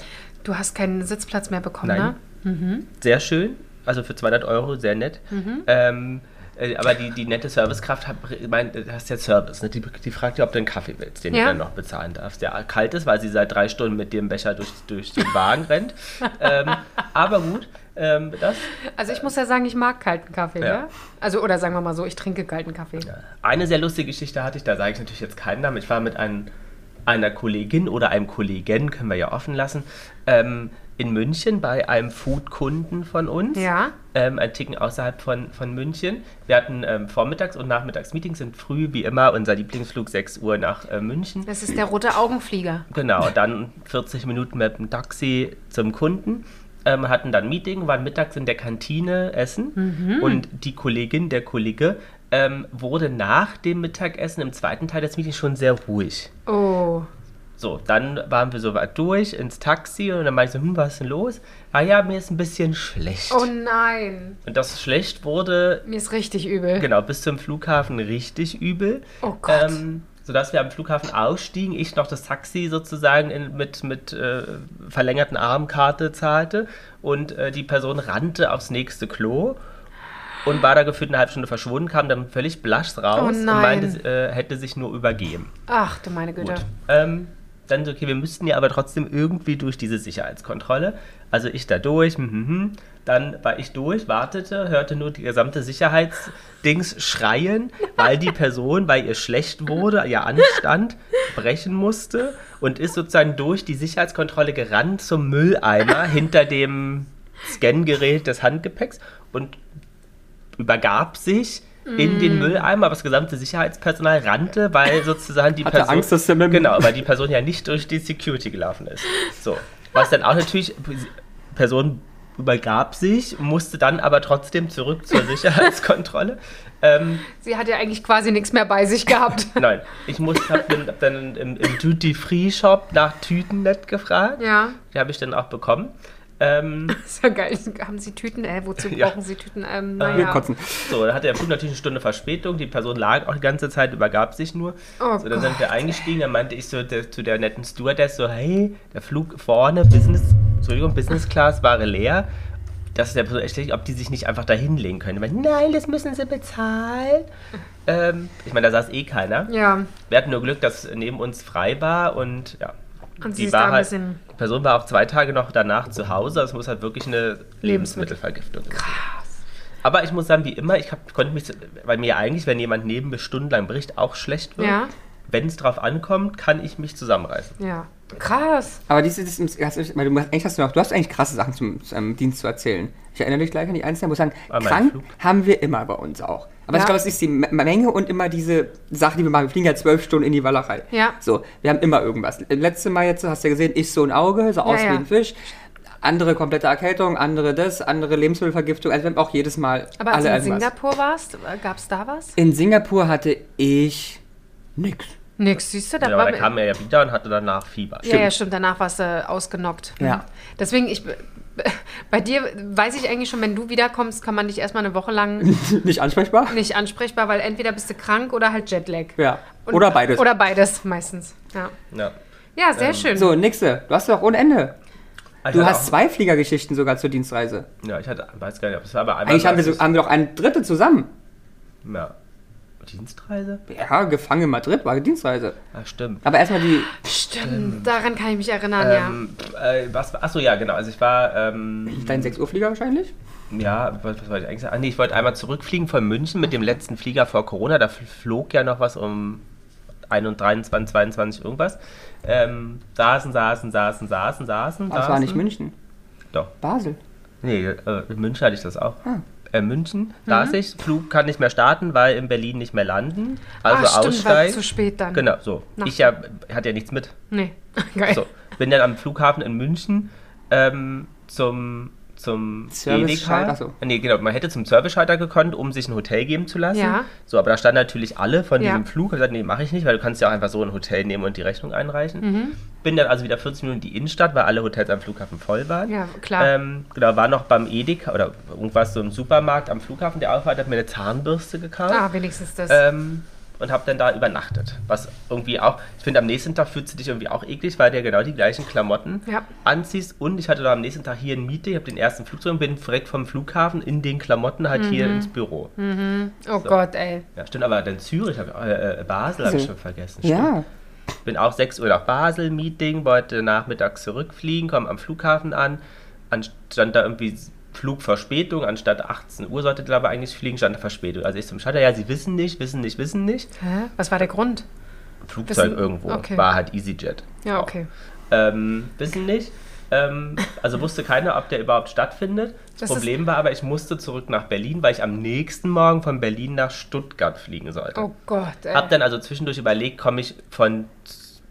Du hast keinen Sitzplatz mehr bekommen, Nein. ne? Sehr schön, also für 200 Euro, sehr nett. Mhm. Ähm, äh, aber die, die nette Servicekraft hat, mein, das ist ja Service, ne? die, die fragt ja, ob du einen Kaffee willst, den Ja. du dann noch bezahlen darfst, der kalt ist, weil sie seit drei Stunden mit dem Becher durch, durch den Wagen rennt. Ähm, aber gut, ähm, das. Also ich muss ja sagen, ich mag kalten Kaffee, Ja. ja? Also, oder sagen wir mal so, ich trinke kalten Kaffee. Eine sehr lustige Geschichte hatte ich, da sage ich natürlich jetzt keinen Namen. Ich war mit einem, einer Kollegin oder einem Kollegen, können wir ja offen lassen, ähm, in München bei einem Food-Kunden von uns. Ja. Ähm, ein Ticken außerhalb von, von München. Wir hatten ähm, Vormittags- und Nachmittagsmeetings, sind früh wie immer unser Lieblingsflug 6 Uhr nach äh, München. Das ist der rote Augenflieger. Genau, dann 40 Minuten mit dem Taxi zum Kunden. Ähm, hatten dann Meeting, waren mittags in der Kantine essen und die Kollegin, der Kollege, ähm, wurde nach dem Mittagessen im zweiten Teil des Meetings schon sehr ruhig. Oh. So, dann waren wir soweit durch ins Taxi und dann meinte ich so, hm, was ist denn los? Ah ja, mir ist ein bisschen schlecht. Oh nein. Und das schlecht wurde Mir ist richtig übel. Genau, bis zum Flughafen richtig übel. Oh Gott. Ähm, sodass wir am Flughafen ausstiegen, ich noch das Taxi sozusagen in, mit, mit äh, verlängerten Armkarte zahlte und äh, die Person rannte aufs nächste Klo und war da gefühlt eine halbe Stunde verschwunden, kam dann völlig blass raus Oh und meinte, äh, hätte sich nur übergeben. Ach du meine Güte. Ähm, dann so, okay, wir müssten ja aber trotzdem irgendwie durch diese Sicherheitskontrolle. Also ich da durch, hm, hm, hm. Dann war ich durch, wartete, hörte nur die gesamte Sicherheitsdings schreien, weil die Person, weil ihr schlecht wurde, ihr Anstand brechen musste und ist sozusagen durch die Sicherheitskontrolle gerannt zum Mülleimer hinter dem Scangerät des Handgepäcks und übergab sich in Mm. den Mülleimer, aber das gesamte Sicherheitspersonal rannte, weil sozusagen die Hatte Person Angst, dass der mit genau, weil die Person ja nicht durch die Security gelaufen ist. So, was dann auch natürlich Person übergab sich, musste dann aber trotzdem zurück zur Sicherheitskontrolle. ähm, Sie hat ja eigentlich quasi nichts mehr bei sich gehabt. nein, ich musste hab dann, hab dann im, im Duty Free Shop nach Tütennet gefragt. ja. Die habe ich dann auch bekommen. Ähm, Ist ja geil. Haben Sie Tüten? Äh, wozu Ja. brauchen Sie Tüten? Ähm, Wir naja. kotzen. So, da hatte der Flug natürlich eine Stunde Verspätung. Die Person lag auch die ganze Zeit, übergab sich nur. Oh so, dann sind Gott. wir eingestiegen. Dann meinte ich so der, zu der netten Stewardess so, hey, der Flug vorne, Business, Entschuldigung, Business Class war leer. Das ist der Person echt ob die sich nicht einfach da hinlegen können. Meinte, nein, das müssen sie bezahlen. ähm, ich meine, da saß eh keiner. Ja. Wir hatten nur Glück, dass neben uns frei war und ja. Und sie die ist da war ein halt, bisschen- die Person war auch zwei Tage noch danach zu Hause. Das muss halt wirklich eine Lebensmittelvergiftung sein. Aber ich muss sagen, wie immer, ich hab, konnte mich, weil mir eigentlich, wenn jemand neben mir stundenlang bricht, auch schlecht wird. Ja. Wenn es drauf ankommt, kann ich mich zusammenreißen. Ja. Krass. Aber diese, das, das, weil du, hast- eigentlich hast du, noch, du hast eigentlich krasse Sachen zum, zum Dienst zu erzählen. Ich erinnere dich gleich an die Einzelnen, wo ich sagen, meinen krank Flug. haben wir immer bei uns auch. Aber Ja. ich glaube, es ist die Menge und immer diese Sache, die wir machen. Wir fliegen ja zwölf Stunden in die Walachei. Ja. So, wir haben immer irgendwas. Letztes Mal jetzt, hast du ja gesehen, ich so ein Auge, so aus ja. wie ein Fisch. Andere komplette Erkältung, andere das, andere Lebensmittelvergiftung. Also wir haben auch jedes Mal Aber als alle du in irgendwas. Singapur warst, gab es da was? In Singapur hatte ich nix. Nix, siehst du, da Ja, war aber da kam er ja wieder und hatte danach Fieber. Ja, ja, stimmt. Danach warst du ausgenockt. Ja. Mhm. Deswegen, ich, bei dir weiß ich eigentlich schon, wenn du wiederkommst, kann man dich erstmal eine Woche lang Nicht ansprechbar? nicht ansprechbar, weil entweder bist du krank oder halt Jetlag. Ja. Und- Oder beides. Oder beides meistens. Ja, Ja. ja sehr schön. so, nächste. Du hast doch ohne Ende. Ich Du hast zwei Fliegergeschichten sogar zur Dienstreise. Ja, ich hatte, weiß gar nicht, ob es war aber einmal. Eigentlich haben wir, so, haben wir doch eine dritte zusammen. Ja. Dienstreise? Ja, gefangen in Madrid war Dienstreise. Ah, stimmt. Aber erstmal die. Stimmt, daran kann ich mich erinnern, Ähm, äh, was, achso, ja, genau. Also ich war, ähm, Dein 6 Uhr Flieger wahrscheinlich? ja, was, was wollte ich eigentlich sagen? Ah, nee, ich wollte einmal zurückfliegen von München mit dem letzten Flieger vor Corona. Da fl- flog ja noch was um 21, 23, 22 irgendwas. Ähm, saßen, saßen, saßen, saßen, saßen. Es war nicht München. Doch. Basel. Nee, äh, in München hatte ich das auch. Ah. Äh, München saß ich, Flug kann nicht mehr starten, weil in Berlin nicht mehr landen. Also ah, stimmt, aussteigen. zu spät dann. Genau, so. Nach- Ich ja, hatte ja nichts mit. Nee, geil. So, bin dann am Flughafen in München ähm, zum, zum Service-Schalter, Edeka. so. Nee, genau, man hätte zum Service-Schalter gekonnt, um sich ein Hotel geben zu lassen. Ja. So, aber da standen natürlich alle von Ja. diesem Flug. Ich gesagt, nee, mache ich nicht, weil du kannst ja auch einfach so ein Hotel nehmen und die Rechnung einreichen. Mhm. Bin dann also wieder 40 Minuten in die Innenstadt, weil alle Hotels am Flughafen voll waren. Ja, klar. Ähm, genau, war noch beim Edeka oder irgendwas so im Supermarkt am Flughafen, der aufhat, hat mir eine Zahnbürste gekauft. ah, wenigstens das. Ähm, und habe dann da übernachtet. Was irgendwie auch, ich finde, am nächsten Tag fühlst du dich irgendwie auch eklig, weil du ja genau die gleichen Klamotten Ja. anziehst. Und ich hatte da am nächsten Tag hier ein Meeting, ich habe den ersten Flug und bin direkt vom Flughafen in den Klamotten halt hier Mhm. ins Büro. oh Gott, ey. Ja, stimmt, aber dann Zürich, hab, äh, äh, Basel habe ich So. schon vergessen. Ja. Stimmt. Bin auch 6 Uhr nach Basel, Meeting, wollte nachmittags zurückfliegen, komme am Flughafen an. An stand da irgendwie Flugverspätung, anstatt 18 Uhr sollte glaube ich eigentlich fliegen, stand Verspätung. Also ich zum Schalter, ja, sie wissen nicht, wissen nicht, wissen nicht. Hä? Was war der Grund? Flugzeug Wissen- irgendwo, okay. war halt EasyJet. Ja, okay. Ähm, wissen nicht. Ähm, also wusste keiner, ob der überhaupt stattfindet. Das, Das Problem war aber, ich musste zurück nach Berlin, weil ich am nächsten Morgen von Berlin nach Stuttgart fliegen sollte. Oh Gott, ey. Hab dann also zwischendurch überlegt, komme ich von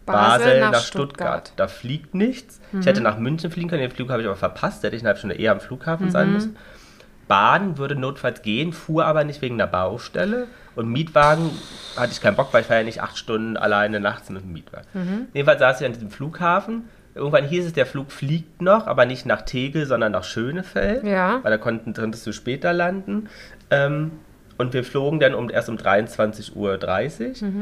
Basel Basel, nach nach, Stuttgart. Stuttgart. Da fliegt nichts. Ich hätte nach München fliegen können, den Flug habe ich aber verpasst, hätte ich eine halbe Stunde eher am Flughafen sein müssen. Bahn würde notfalls gehen, fuhr aber nicht wegen der Baustelle. Und Mietwagen hatte ich keinen Bock, weil ich war ja nicht acht Stunden alleine nachts mit dem Mietwagen. Jedenfalls saß ich an diesem Flughafen. Irgendwann hieß es, der Flug fliegt noch, aber nicht nach Tegel, sondern nach Schönefeld. Ja. Weil da konnten, konntest du später landen. Ähm, und wir flogen dann um, erst um 23.30 Uhr.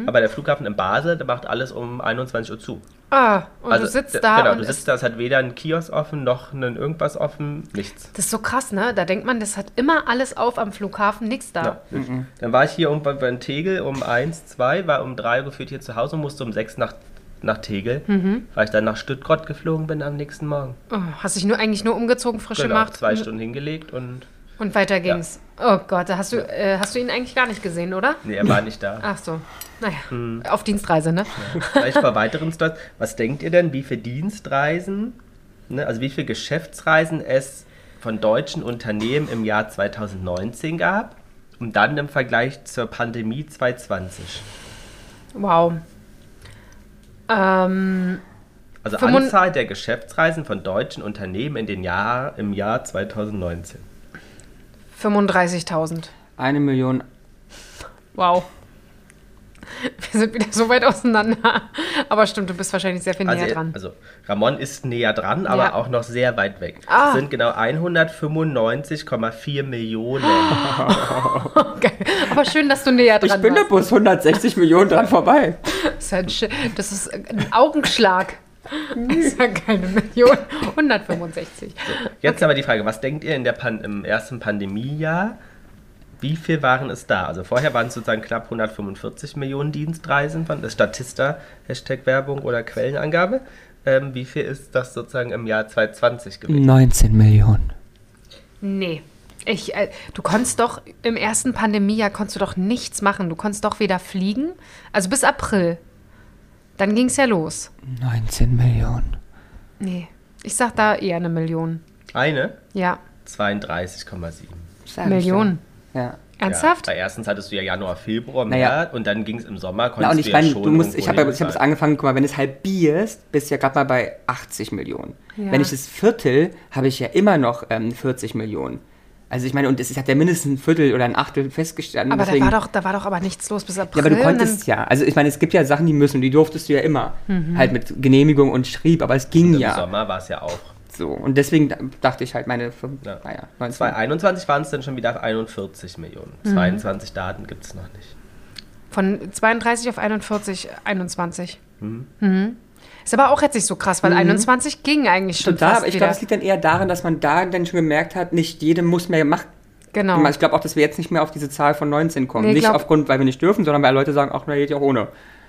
Aber der Flughafen in Basel, der macht alles um 21 Uhr zu. Ah, und also, du sitzt da Genau, du sitzt da, es hat weder ein Kiosk offen, noch ein irgendwas offen, nichts. das ist so krass, ne? Da denkt man, das hat immer alles auf am Flughafen, nichts da. Ja. Dann war ich hier irgendwann bei Tegel um 1, 2, war um 3 Uhr gefühlt hier zu Hause und musste um 6 nach, nach Tegel, Mhm. weil ich dann nach Stuttgart geflogen bin am nächsten Morgen. Oh, hast dich nur eigentlich nur umgezogen, frisch Genau, gemacht zwei Stunden hingelegt und und weiter ging's. Oh Gott, da hast du, äh, hast du ihn eigentlich gar nicht gesehen, oder? nee, er war nicht da. Ach so, naja, Hm. auf Dienstreise, ne? Vielleicht bei weiteren Stories. Was denkt ihr denn, wie viele Dienstreisen, ne, also wie viele Geschäftsreisen es von deutschen Unternehmen im Jahr 2019 gab und dann im Vergleich zur Pandemie 2020? Wow. Ähm, Also Anzahl der Geschäftsreisen von deutschen Unternehmen in den Jahr, im Jahr 2019. 35.000. Eine Million. Wow. Wir sind wieder so weit auseinander. Aber stimmt, du bist wahrscheinlich sehr viel näher Also, dran. also Ramon ist näher dran, aber Ja. auch noch sehr weit weg. Ah. Es sind genau 195,4 Millionen. Geil. Aber schön, dass du näher dran Ich bin warst. bloß 160 Millionen dran vorbei. Das ist, ein Sch- das ist ein Augenschlag. Das ist ja keine Million. 165. Jetzt aber die Frage, was denkt ihr in der Pan im ersten Pandemiejahr? Wie viel waren es da? Also vorher waren es sozusagen knapp 145 Millionen Dienstreisen von das Statista, Hashtag Werbung oder Quellenangabe. Ähm, wie viel ist das sozusagen im Jahr 2020 gewesen? 19 Millionen. Nee. Ich, äh, du konntest doch im ersten Pandemiejahr konntest du doch nichts machen. Du konntest doch weder fliegen, also bis April. Dann ging es ja los. 19 Millionen. Nee. Ich sag da eher eine Million. Eine? Ja. 32,7. Sag ich Millionen. Ja. Ernsthaft? Ja, weil erstens hattest du ja Januar, Februar, Naja. März und dann ging es im Sommer, konntest Na, und ich du ja meine, schon du musst, irgendwo ich habe ja, ich hab jetzt angefangen, guck mal, wenn du es halbierst, bist du ja gerade mal bei 80 Millionen. Ja. Wenn ich das Viertel, habe ich ja immer noch ähm, 40 Millionen. Also ich meine, und es hat ja mindestens ein Viertel oder ein Achtel festgestanden. aber deswegen, da war, doch, da war doch aber nichts los bis ja, April. aber du und konntest ja. Also ich meine, es gibt ja Sachen, die müssen, die durftest du ja immer. Mhm. Halt mit Genehmigung und Schrieb, aber es ging Im ja. Sommer war es ja auch. So. Und deswegen da- dachte ich halt, meine, fünf- Ja. naja, 19. 2021 waren es dann schon wieder 41 Millionen. Mhm. 22 Daten gibt es noch nicht. Von 32 auf 41, 21. Mhm. Ist aber auch jetzt nicht so krass, weil 21 ging eigentlich schon Total, fast aber ich glaube, es liegt dann eher daran, dass man da dann schon gemerkt hat, nicht jedem muss mehr Macht Genau. Ich glaube auch, dass wir jetzt nicht mehr auf diese Zahl von 19 kommen. Nee, nicht glaub- aufgrund, weil wir nicht dürfen, sondern weil Leute sagen, ach, na, geht ja ohne.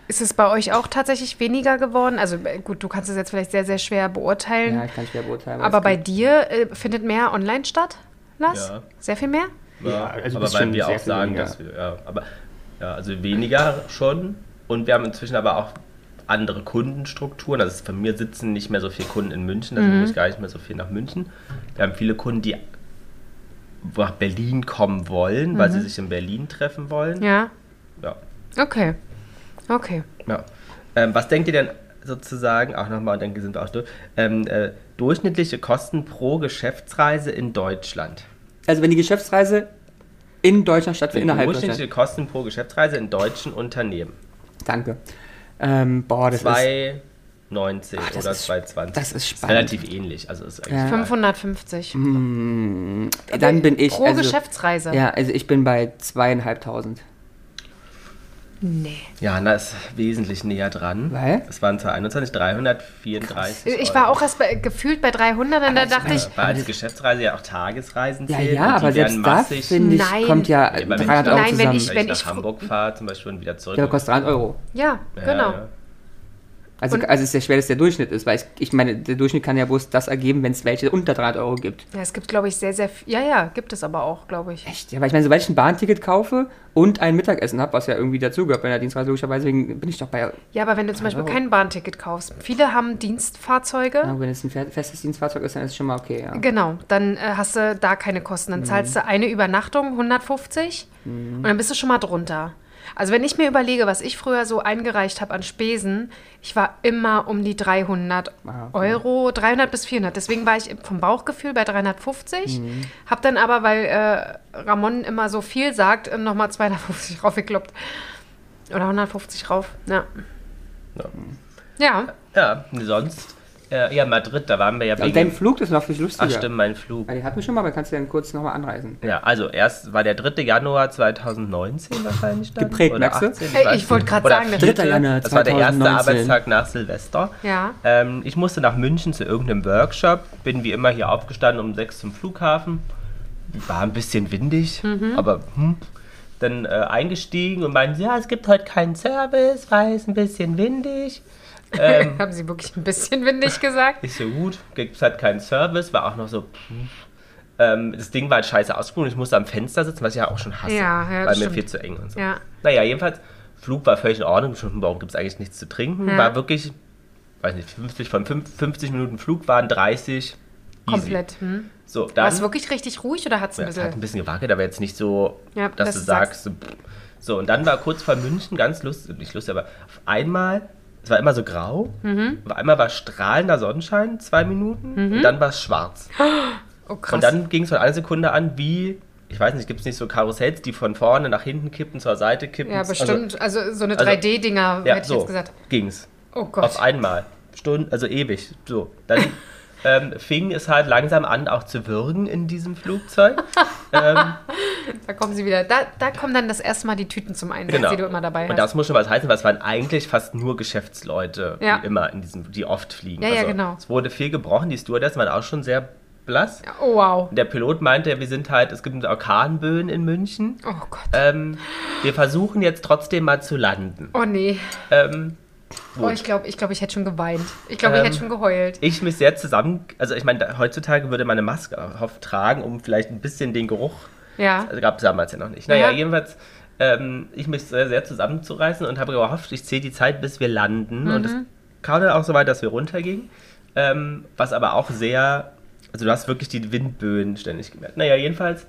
Ist es bei euch auch tatsächlich weniger geworden? Also äh, gut, du kannst es jetzt vielleicht sehr, sehr schwer beurteilen. Ja, ich kann schwer beurteilen. aber bei dir äh, findet mehr online statt, Lars? Ja. Sehr viel mehr? Ja, also aber weil wir auch sagen, weniger. dass wir, ja, aber ja, also weniger schon und wir haben inzwischen aber auch andere Kundenstrukturen. Also von mir sitzen nicht mehr so viele Kunden in München, deswegen muss ich gar nicht mehr so viel nach München. Wir haben viele Kunden, die nach Berlin kommen wollen, weil sie sich in Berlin treffen wollen. Ja. Ja. Okay. Okay. ja. Ähm, was denkt ihr denn sozusagen, auch nochmal, und dann sind wir auch durch, ähm, äh, durchschnittliche Kosten pro Geschäftsreise in Deutschland? Also wenn die Geschäftsreise in Deutschland stattfindet, innerhalb durchschnittliche Deutschlands. Kosten pro Geschäftsreise in deutschen Unternehmen? Danke. Ähm, boah, das ist... 2,90 Ach, das oder ist- 2,20. das ist spannend. relativ ähnlich. Also ist eigentlich Ja. egal. 550. Dann bin ich... Pro also, Geschäftsreise. Ja, also ich bin bei zweieinhalbtausend. Nee. Jana ist wesentlich näher dran. Weil? Es waren 2021 334. Ich war auch erst bei, gefühlt bei 300 und da dachte ich, Weil als Geschäftsreise ja auch Tagesreisen Ja, zählen. ja, und aber selbst das, finde ich, Nein. kommt ja Ja, aber 300 Euro Nein, wenn zusammen. ich- wenn ich nach ich- Hamburg fahre, zum Beispiel und wieder zurück. ja, kostet 300 Euro. ja, Ja, genau. ja. Also, Und- also es ist sehr schwer, dass der Durchschnitt ist, weil ich, ich meine, der Durchschnitt kann ja bloß das ergeben, wenn es welche unter 300 Euro gibt. Ja, es gibt, glaube ich, sehr, sehr viel. Ja, ja, gibt es aber auch, glaube ich. Echt? Ja, weil ich meine, sobald ich ein Bahnticket kaufe und ein Mittagessen habe, was ja irgendwie dazugehört bei einer Dienstreise, logischerweise deswegen bin ich doch bei, Ja, aber wenn du zum Beispiel Euro. kein Bahnticket kaufst, viele haben Dienstfahrzeuge. ja, wenn es ein fe- festes Dienstfahrzeug ist, dann ist es schon mal okay, ja. Genau, dann äh, hast du da keine Kosten. Dann zahlst du eine Übernachtung 150 und dann bist du schon mal drunter. Also wenn ich mir überlege, was ich früher so eingereicht habe an Spesen, ich war immer um die 300 Ah, okay. Euro, 300 bis 400. Deswegen war ich vom Bauchgefühl bei 350. Hab dann aber, weil äh, Ramon immer so viel sagt, nochmal 250 raufgekloppt. Oder 150 rauf. Ja. Ja. Ja. Ja, sonst, äh, ja, Madrid, da waren wir ja Und dein Flug ist noch viel lustiger. Ach stimmt, mein Flug. Ja, die hatten wir schon mal, aber kannst du dann kurz nochmal anreisen. Ja, also erst war der 3. Januar 2019 wahrscheinlich dann. Geprägt, oder merkst du? 18, Ey, weiß ich wollte gerade sagen, der 4. 3. Januar Das war der erste 2019. Arbeitstag nach Silvester. Ja. Ähm, ich musste nach München zu irgendeinem Workshop, bin wie immer hier aufgestanden um sechs zum Flughafen. War ein bisschen windig, Mhm. aber hm. Dann äh, eingestiegen und meinten, ja, es gibt heute keinen Service, weil es ein bisschen windig. Ähm, Haben sie wirklich ein bisschen windig gesagt? Nicht so gut, gibt es halt keinen Service, war auch noch so. Ähm, das Ding war halt scheiße ausgeruht. Ich musste am Fenster sitzen, was ich ja auch schon hasse. Ja, ja, weil mir viel zu eng und so. Ja. Naja, jedenfalls, Flug war völlig in Ordnung. Schon, warum gibt es eigentlich nichts zu trinken? Ja. War wirklich, weiß nicht, 50, von fünf- 50 Minuten Flug waren 30. Easy. Komplett. Hm. So, War dann. es wirklich richtig ruhig oder hat es ein Ja, es hat ein bisschen. bisschen gewackelt, aber jetzt nicht so, Ja, dass dass du sagst. Pff. so, und dann war kurz vor München ganz lustig, nicht lustig, aber auf einmal, es war immer so grau, Mhm. einmal war strahlender Sonnenschein, zwei Minuten, und dann war es schwarz. Oh, krass. Und dann ging es von einer Sekunde an, wie, ich weiß nicht, gibt es nicht so Karussells, die von vorne nach hinten kippen, zur Seite kippen? ja, bestimmt. Also, so eine also- 3D-Dinger, Ja, hätte ich so jetzt gesagt. ging's. Oh Gott. Auf einmal. Stunden, also ewig. So. Dann ähm, fing es halt langsam an, auch zu würgen in diesem Flugzeug. ähm, Da kommen sie wieder. Da, da kommen dann das erste Mal die Tüten zum Einsatz, genau. die du immer dabei Und hast. das muss schon was heißen, weil es waren eigentlich fast nur Geschäftsleute, Ja. die immer in diesem, die oft fliegen. Also Ja, ja, genau. Es wurde viel gebrochen, die Stewardessen waren auch schon sehr blass. Ja, oh, wow. Der Pilot meinte, wir sind halt, es gibt Orkanböen in München. Oh Gott. Ähm, wir versuchen jetzt trotzdem mal zu landen. Oh nee. Ähm, Oh, ich glaube, ich, glaub, ich hätte schon geweint. Ich glaube, ich Ähm, hätte schon geheult. ich mich sehr zusammen, also ich meine, heutzutage würde man eine Maske tragen, um vielleicht ein bisschen den Geruch, Ja. also gab es damals ja noch nicht. Naja, Ja. jedenfalls, ähm, ich mich sehr, sehr zusammenzureißen und habe gehofft, ich zähle die Zeit, bis wir landen. Und Mhm. es kam dann auch so weit, dass wir runtergingen. Ähm, was aber auch sehr, also du hast wirklich die Windböen ständig gemerkt. Naja, jedenfalls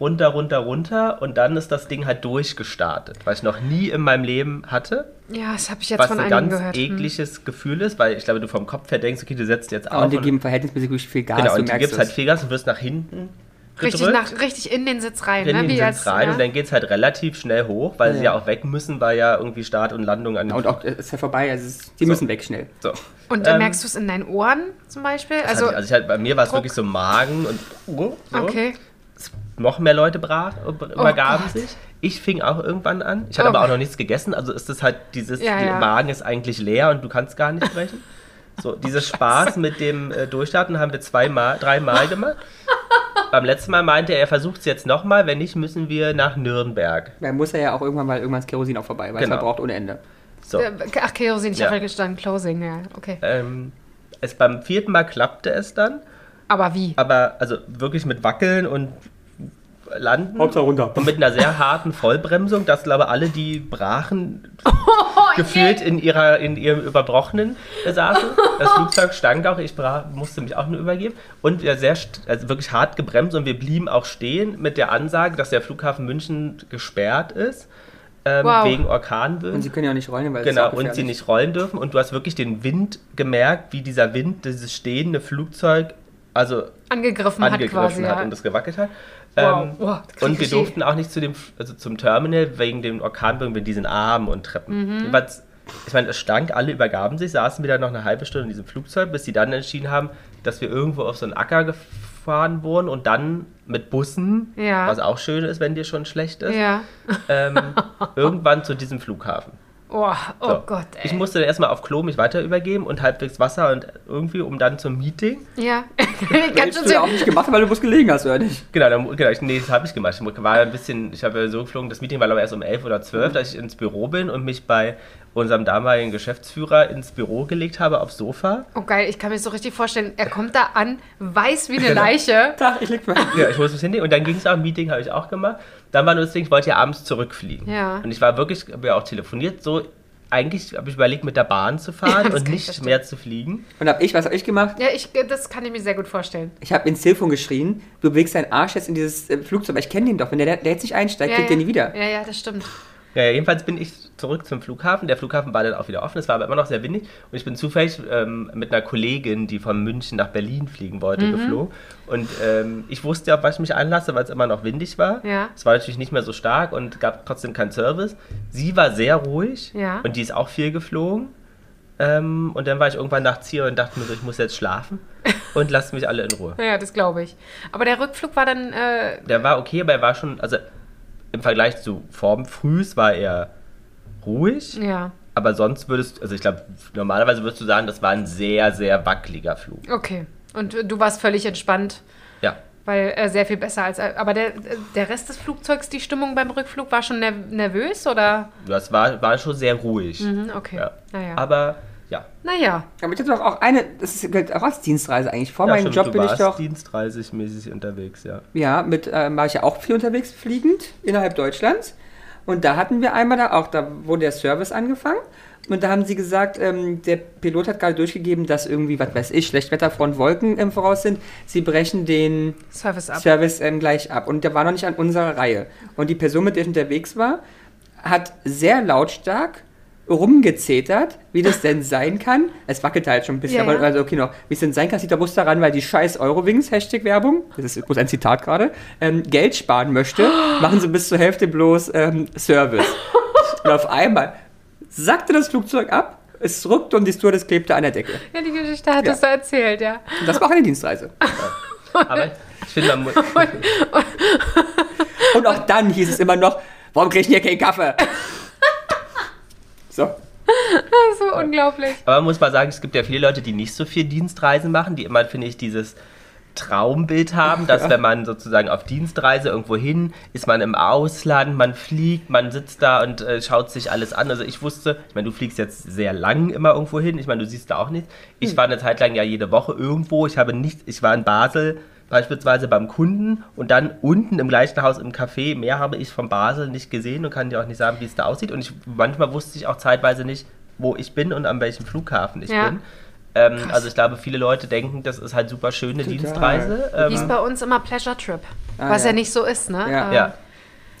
runter, runter, runter und dann ist das Ding halt durchgestartet, was ich noch nie in meinem Leben hatte. Ja, das habe ich jetzt was von ein einigen ganz gehört. Hm. ekliges Gefühl ist, weil ich glaube, du vom Kopf her denkst, okay, du setzt jetzt auf. und die geben verhältnismäßig wirklich viel Gas, genau, und du gibst halt es. viel Gas und wirst nach hinten Richtig, gedrückt, nach, richtig in den Sitz rein, in ne? den Wie Sitz als, rein ja. und dann geht es halt relativ schnell hoch, weil Ja, sie ja ja. auch weg müssen, weil ja irgendwie Start und Landung an den Und auch, es ist ja vorbei, also ist, die So. müssen weg schnell. so. Und dann Ähm, merkst du es in deinen Ohren zum Beispiel? Also, Also, also ich halt, bei mir war es wirklich so Magen und so. okay. Noch mehr Leute brach, übergaben Gott. sich. Ich fing auch irgendwann an. Ich hatte Oh aber auch noch nichts gegessen. Also ist das halt dieses, Ja, der ja. Magen ist eigentlich leer und du kannst gar nicht sprechen. So, dieses Spaß mit dem äh, Durchstarten haben wir zweimal, dreimal gemacht. beim letzten Mal meinte er, er versucht es jetzt nochmal, wenn nicht, müssen wir nach Nürnberg. Da muss er ja auch irgendwann mal irgendwann das Kerosin auch vorbei, weil Genau. es verbraucht ohne Ende. So. Äh, Ach, Kerosin, ich Ja. habe gestanden, Closing, ja, okay. Ähm, es beim vierten Mal klappte es dann, Aber wie? aber also wirklich mit Wackeln und Landen. Hauptsache runter. Und mit einer sehr harten Vollbremsung, dass glaube alle, die brachen, Oh, gefühlt in, ihrer, in ihrem Überbrochenen saßen. Das Flugzeug stank auch, ich bra musste mich auch nur übergeben. Und wir sehr, also wirklich hart gebremst und wir blieben auch stehen mit der Ansage, dass der Flughafen München gesperrt ist. Ähm, Wow. Wegen Orkanwind. Und sie können ja auch nicht rollen, weil es Genau, und sie nicht rollen dürfen. Und du hast wirklich den Wind gemerkt, wie dieser Wind dieses stehende Flugzeug also Angegriffen, hat angegriffen quasi, hat ja. und es gewackelt hat. Wow. Ähm, Wow, krieg und wir durften auch nicht zu dem, also zum Terminal wegen dem Orkanwind mit diesen Armen und Treppen. Mhm. Ich meine, es stank, alle übergaben sich, saßen wieder noch eine halbe Stunde in diesem Flugzeug, bis sie dann entschieden haben, dass wir irgendwo auf so einen Acker gefahren wurden und dann mit Bussen, Ja. was auch schön ist, wenn dir schon schlecht ist, Ja. ähm, irgendwann zu diesem Flughafen. Oh, oh So. Gott, ey. Ich musste dann erstmal auf Klo mich weiter übergeben und halbwegs Wasser und irgendwie, um dann zum Meeting. ja. Ganz Hättest du ja auch nicht gemacht, weil du bloß gelegen hast, oder nicht? Genau, dann, genau ich, nee, das habe ich gemacht. Ich war ein bisschen, ich habe so geflogen, das Meeting war aber erst um 11 oder 12, dass ich ins Büro bin und mich bei unserem damaligen Geschäftsführer ins Büro gelegt habe, aufs Sofa. Oh geil, ich kann mir so richtig vorstellen, er kommt da an, weiß wie eine Genau. Leiche. Tag, ich leg mal. Ja, ich muss mich hinlegen und dann ging es auch, ein Meeting habe ich auch gemacht. Dann war nur das Ding, ich wollte ja abends zurückfliegen. Ja. Und ich war wirklich, habe ja auch telefoniert, so, eigentlich habe ich überlegt, mit der Bahn zu fahren Ja, und nicht verstehen. mehr zu fliegen. Und hab ich, was hab ich gemacht? Ja, ich, das kann ich mir sehr gut vorstellen. Ich habe ins Telefon geschrien, du bewegst deinen Arsch jetzt in dieses äh, Flugzeug, aber ich kenne den doch. Wenn der, der jetzt nicht einsteigt, ja, kriegt ja. der nie wieder. Ja, ja, das stimmt. Ja, jedenfalls bin ich zurück zum Flughafen. Der Flughafen war dann auch wieder offen. Es war aber immer noch sehr windig. Und ich bin zufällig ähm, mit einer Kollegin, die von München nach Berlin fliegen wollte, Mhm. geflogen. Und ähm, ich wusste ja, auf was ich mich einlasse, weil es immer noch windig war. Ja. Es war natürlich nicht mehr so stark und gab trotzdem keinen Service. Sie war sehr ruhig Ja. und die ist auch viel geflogen. Ähm, und dann war ich irgendwann nachts hier und dachte mir so, ich muss jetzt schlafen und lasst mich alle in Ruhe. Ja, das glaube ich. Aber der Rückflug war dann, äh, Der war okay, aber er war schon, also im Vergleich zu Form frühs war er ruhig. ja, Aber sonst würdest also ich glaube, normalerweise würdest du sagen, das war ein sehr, sehr wackeliger Flug. okay. Und äh, du warst völlig entspannt, Ja. weil äh, sehr viel besser als. Aber der, der Rest des Flugzeugs, die Stimmung beim Rückflug war schon ner nervös oder? Das war, war schon sehr ruhig. Mhm, okay. Ja. Naja. Aber ja. naja. Aber ich hatte doch auch eine, das ist gilt auch als Dienstreise eigentlich. Vor ja, meinem stimmt, Job du bin ich doch, dienstreisigmäßig unterwegs, ja. ja, mit, äh, war ich ja auch viel unterwegs fliegend innerhalb Deutschlands. Und da hatten wir einmal da auch, da wurde der Service angefangen. Und da haben sie gesagt, ähm, der Pilot hat gerade durchgegeben, dass irgendwie, was weiß ich, Schlechtwetterfront Wolken ähm, voraus sind. Sie brechen den Service ab. Service ähm, gleich ab. Und der war noch nicht an unserer Reihe. Und die Person, mit der ich unterwegs war, hat sehr lautstark rumgezetert, wie das denn sein kann. Es wackelt halt schon ein bisschen, Ja, aber ja. also okay noch. Wie es denn sein kann, sieht der Bus daran, weil die scheiß Eurowings, Hashtag Werbung, das ist bloß ein Zitat gerade, ähm, Geld sparen möchte, machen sie bis zur Hälfte bloß ähm, Service. Und auf einmal sackte das Flugzeug ab, es rückte und die Stewardess klebte an der Decke. Ja, die Geschichte hattest du erzählt, ja. Und das war auch eine Dienstreise. Aber ich finde, man muss. Und auch dann hieß es immer noch, warum krieg ich denn hier keinen Kaffee? So. So unglaublich. Aber man muss mal sagen, es gibt ja viele Leute, die nicht so viel Dienstreisen machen, die immer, finde ich, dieses Traumbild haben, dass wenn man sozusagen auf Dienstreise irgendwo hin ist, man im Ausland, man fliegt, man sitzt da und äh, schaut sich alles an. Also ich wusste, ich meine, du fliegst jetzt sehr lang immer irgendwo hin, ich meine, du siehst da auch nichts. Ich war eine Zeit lang ja jede Woche irgendwo, ich habe nicht, ich war in Basel beispielsweise beim Kunden und dann unten im gleichen Haus im Café, mehr habe ich von Basel nicht gesehen und kann dir auch nicht sagen, wie es da aussieht. Und ich, manchmal wusste ich auch zeitweise nicht, wo ich bin und an welchem Flughafen ich Ja. bin. Ähm, also ich glaube, viele Leute denken, das ist halt super schöne Total. Dienstreise. Hieß Ähm, bei uns immer Pleasure Trip. Ah, was ja. ja. nicht so ist, ne? Ja. Äh, ja.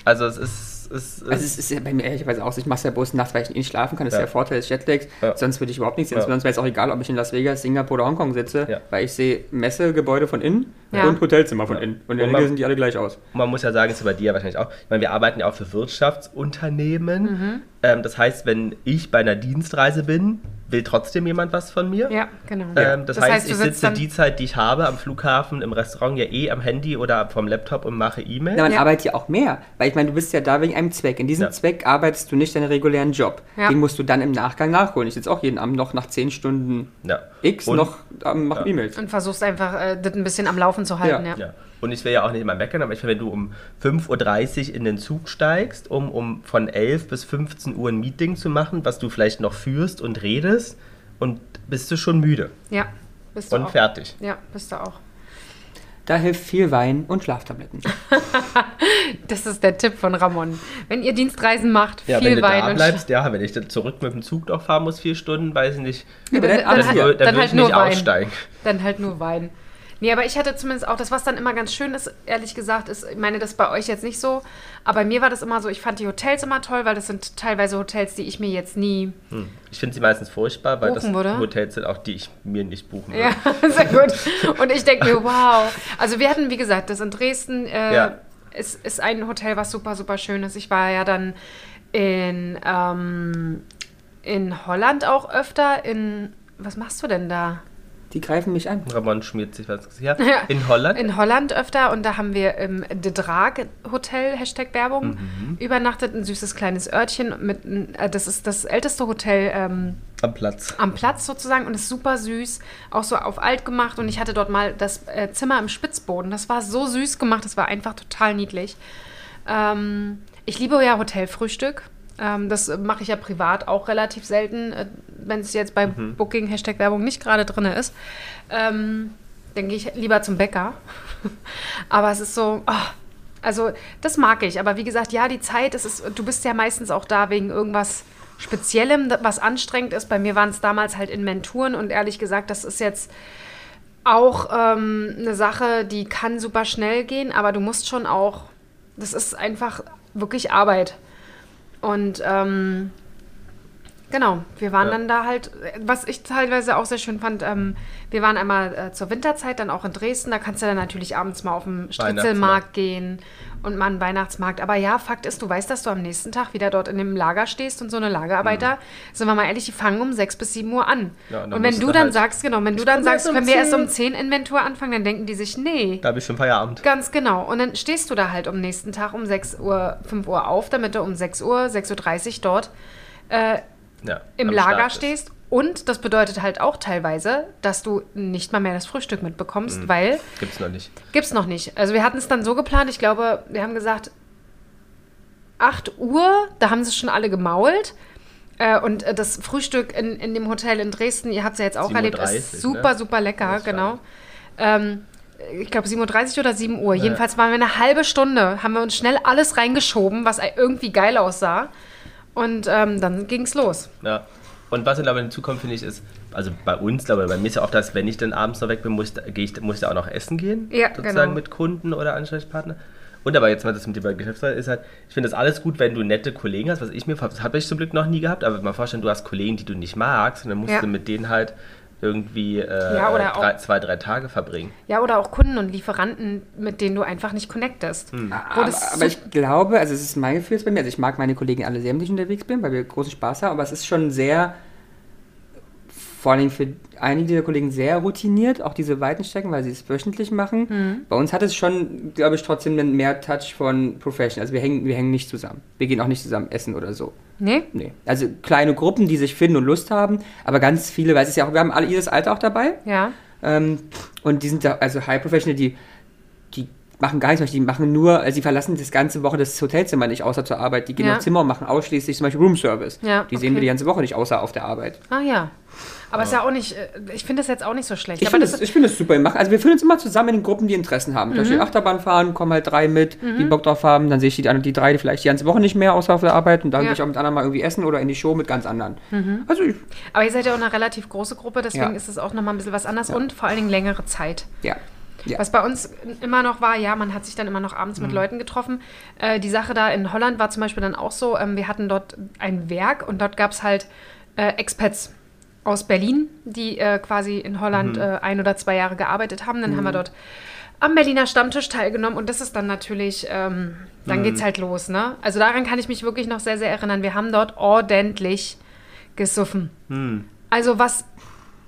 Also es ist, ist, Also es ist ja bei mir ehrlicherweise auch so, ich mache ja bloß nachts, weil ich nicht schlafen kann, das ist Ja. der Vorteil des Jetlags. Ja. Sonst würde ich überhaupt nichts sehen. Ja. Sonst wäre es auch egal, ob ich in Las Vegas, Singapur oder Hongkong sitze, Ja. weil ich sehe Messegebäude von innen Ja. und Hotelzimmer von innen. Und in der Regel sind die alle gleich aus. Und man muss ja sagen, ist bei dir wahrscheinlich auch. Ich meine, wir arbeiten ja auch für Wirtschaftsunternehmen. Mhm. Ähm, das heißt, wenn ich bei einer Dienstreise bin, will trotzdem jemand was von mir. Ja, genau. Ähm, das, heißt, du ich sitze die Zeit, die ich habe, am Flughafen, im Restaurant ja eh am Handy oder vom Laptop und mache E-Mail. Na, man Ja. arbeitet ja auch mehr, weil ich meine, du bist ja da wegen einem Zweck. In diesem Ja. Zweck arbeitest du nicht deinen regulären Job. Ja. Den musst du dann im Nachgang nachholen. Ich sitze auch jeden Abend noch nach 10 Stunden Ja. X Und- noch ähm, mach Ja. E-Mails. Und versuchst einfach, äh, das ein bisschen am Laufen zu halten, ja. Und ich will ja auch nicht immer meckern, aber ich finde, wenn du um 5.30 Uhr in den Zug steigst, um, um von 11 bis 15 Uhr ein Meeting zu machen, was du vielleicht noch führst und redest, und bist du schon müde Ja, bist du und auch. fertig. Ja, bist du auch. Da hilft viel Wein und Schlaftabletten. Das ist der Tipp von Ramon. Wenn ihr Dienstreisen macht, Ja, viel wenn du Wein da und bleibst, ja, wenn ich dann zurück mit dem Zug noch fahren muss, vier Stunden, weiß ich nicht, Ja, Dann- dann dann alles halt- hier. dann, dann würde halt ich nicht nur Wein. aussteigen. Dann halt nur Wein. Nee, aber ich hatte zumindest auch, das, was dann immer ganz schön ist, ehrlich gesagt, ist, ich meine, das bei euch jetzt nicht so, aber bei mir war das immer so, ich fand die Hotels immer toll, weil das sind teilweise Hotels, die ich mir jetzt nie. Hm. Ich finde sie meistens furchtbar, weil das würde? Hotels sind auch, die ich mir nicht buchen würde. Ja, sehr gut. Und ich denke mir, wow. Also wir hatten, wie gesagt, das in Dresden äh, Ja. ist, ist ein Hotel, was super, super schön ist. Ich war ja dann in, ähm, in Holland auch öfter. In, was machst du denn da? Die greifen mich an. Ramon schmiert sich was. Ja, Ja. in Holland. In Holland öfter und da haben wir im De Draak Hotel, Hashtag Werbung, übernachtet. Ein süßes kleines Örtchen. Mit, äh, das ist das älteste Hotel ähm, am Platz. am Platz sozusagen und ist super süß. Auch so auf alt gemacht und ich hatte dort mal das äh, Zimmer im Spitzboden. Das war so süß gemacht, das war einfach total niedlich. Ähm, ich liebe ja Hotelfrühstück. Ähm, das mache ich ja privat auch relativ selten, äh, wenn es jetzt bei Booking Hashtag Werbung nicht gerade drin ist. Ähm, dann gehe ich lieber zum Bäcker. Aber es ist so, ah, also das mag ich. Aber wie gesagt, ja, die Zeit, es ist, du bist ja meistens auch da wegen irgendwas Speziellem, was anstrengend ist. Bei mir waren es damals halt Inventuren und ehrlich gesagt, das ist jetzt auch ähm, eine Sache, die kann super schnell gehen, aber du musst schon auch, das ist einfach wirklich Arbeit. Und ähm, genau, wir waren Ja. dann da halt, was ich teilweise auch sehr schön fand, ähm, wir waren einmal äh, zur Winterzeit dann auch in Dresden, da kannst du dann natürlich abends mal auf den Stritzelmarkt gehen und mal einen Weihnachtsmarkt. Aber ja, Fakt ist, du weißt, dass du am nächsten Tag wieder dort in dem Lager stehst und so eine Lagerarbeiter, sind wir mal ehrlich, die fangen um sechs bis sieben Uhr an. Mhm. Ja, und und wenn du du dann halt- sagst, genau, wenn du dann sagst, um können wir erst 10. um 10 Inventur anfangen, dann denken die sich, nee. Da habe ich schon Feierabend. Ganz genau. Und dann stehst du da halt am nächsten Tag um 6 Uhr, 5 Uhr auf, damit du um 6 Uhr, 6.30 Uhr dort äh, Ja, im Lager stehst. Und das bedeutet halt auch teilweise, dass du nicht mal mehr das Frühstück mitbekommst, Mhm. weil Gibt's noch nicht. gibt's noch nicht. Also wir hatten es dann so geplant, ich glaube, wir haben gesagt 8 Uhr, da haben sie schon alle gemault. Äh, Und äh, das Frühstück in, in dem Hotel in Dresden, ihr habt es ja jetzt auch 7.30 erlebt, ist super, ne? super lecker, genau. Ähm, ich glaube 7.30 Uhr oder 7 Uhr. Jedenfalls waren wir eine halbe Stunde, haben wir uns schnell alles reingeschoben, was irgendwie geil aussah. Und ähm, dann ging's los. Ja. Und was dann aber hinzukommt, finde ich, ist, also bei uns, glaube ich, bei mir ist ja auch das, wenn ich dann abends noch weg bin, muss, ich- muss ich auch noch essen gehen. Ja, sozusagen genau. mit Kunden oder Ansprechpartner. Und aber jetzt mal das mit dem Geschäftsführer ist halt, ich finde das alles gut, wenn du nette Kollegen hast, was ich mir, das habe ich zum Glück noch nie gehabt, aber mal vorstellen, du hast Kollegen, die du nicht magst und dann musst Ja. du mit denen halt irgendwie äh, Ja, oder drei, auch- zwei, drei Tage verbringen. Ja, oder auch Kunden und Lieferanten, mit denen du einfach nicht connectest. Wo Aber, aber ich glaube, also es ist mein Gefühl bei mir, also ich mag meine Kollegen alle sehr, mit denen ich unterwegs bin, weil wir großen Spaß haben, aber es ist schon sehr, vor allem für einige dieser Kollegen sehr routiniert, auch diese weiten Strecken, weil sie es wöchentlich machen. Mhm. Bei uns hat es schon, glaube ich, trotzdem einen mehr Touch von Professional. Also wir hängen, wir hängen nicht zusammen. Wir gehen auch nicht zusammen essen oder so. nee? Nee. Also kleine Gruppen, die sich finden und Lust haben, aber ganz viele, weil es ist ja auch, wir haben alle jedes Alter auch dabei. Ja. Ähm, und die sind da, also High Professional, die, die machen gar nichts mehr, die machen nur, also die verlassen das ganze Woche das Hotelzimmer nicht außer zur Arbeit. Die gehen Ja. aufs Zimmer und machen ausschließlich zum Beispiel Room Service. Ja, die sehen wir okay. die ganze Woche nicht außer auf der Arbeit. Ah ja. Aber ist ja auch nicht, äh, ich finde das jetzt auch nicht so schlecht. Ich finde das es ich find das super. Also wir fühlen uns immer zusammen in Gruppen, die Interessen haben. Zum Beispiel Mhm. Achterbahn fahren, kommen halt drei mit, die Bock drauf haben. Dann sehe ich die, die drei die vielleicht die ganze Woche nicht mehr außer auf der Arbeit und dann Ja. Mhm. gehe ich auch mit anderen mal irgendwie essen oder in die Show mit ganz anderen. Also ich, aber ihr seid ja auch eine relativ große Gruppe, deswegen Ja. ist es auch nochmal ein bisschen was anderes und vor allen Dingen längere Zeit. ja. ja. Was bei uns immer noch war, ja, man hat sich dann immer noch abends mit Mhm. Leuten getroffen. Äh, die Sache da in Holland war zum Beispiel dann auch so, ähm, wir hatten dort ein Werk und dort gab es halt äh, Expats aus Berlin, die äh, quasi in Holland Mhm. äh, ein oder zwei Jahre gearbeitet haben. Dann haben wir dort am Berliner Stammtisch teilgenommen und das ist dann natürlich, ähm, dann Mhm. geht's halt los, ne? Also daran kann ich mich wirklich noch sehr, sehr erinnern. Wir haben dort ordentlich gesoffen. Also was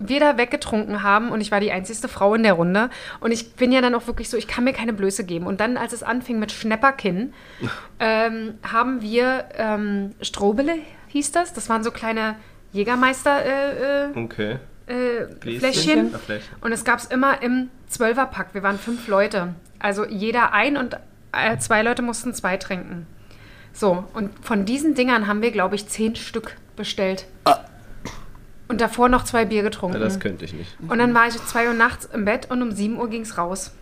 wir da weggetrunken haben und ich war die einzigste Frau in der Runde und ich bin ja dann auch wirklich so, ich kann mir keine Blöße geben. Und dann, als es anfing mit Schnepperkinn, ähm, haben wir ähm, Strobele, hieß das. Das waren so kleine Jägermeister äh, äh, Okay. äh? Fläschchen. Und es gab es immer im Zwölferpack. Wir waren fünf Leute. Also jeder ein und äh, zwei Leute mussten zwei trinken. So, und von diesen Dingern haben wir, glaube ich, zehn Stück bestellt. Und davor noch zwei Bier getrunken. Ja, das könnte ich nicht. Und dann war ich zwei Uhr nachts im Bett und um 7 Uhr ging es raus.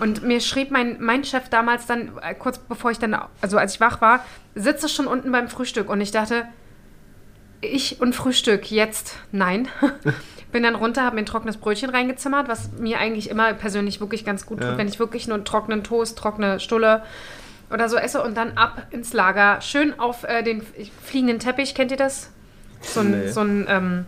Und mir schrieb mein, mein Chef damals dann, äh, kurz bevor ich dann, also als ich wach war, sitze schon unten beim Frühstück und ich dachte, ich und Frühstück jetzt, nein. Bin dann runter, habe mir ein trockenes Brötchen reingezimmert, was mir eigentlich immer persönlich wirklich ganz gut tut, Ja. wenn ich wirklich nur einen trockenen Toast, trockene Stulle oder so esse und dann ab ins Lager. Schön auf äh, den fliegenden Teppich, kennt ihr das? So ein, Nee. so ein ähm,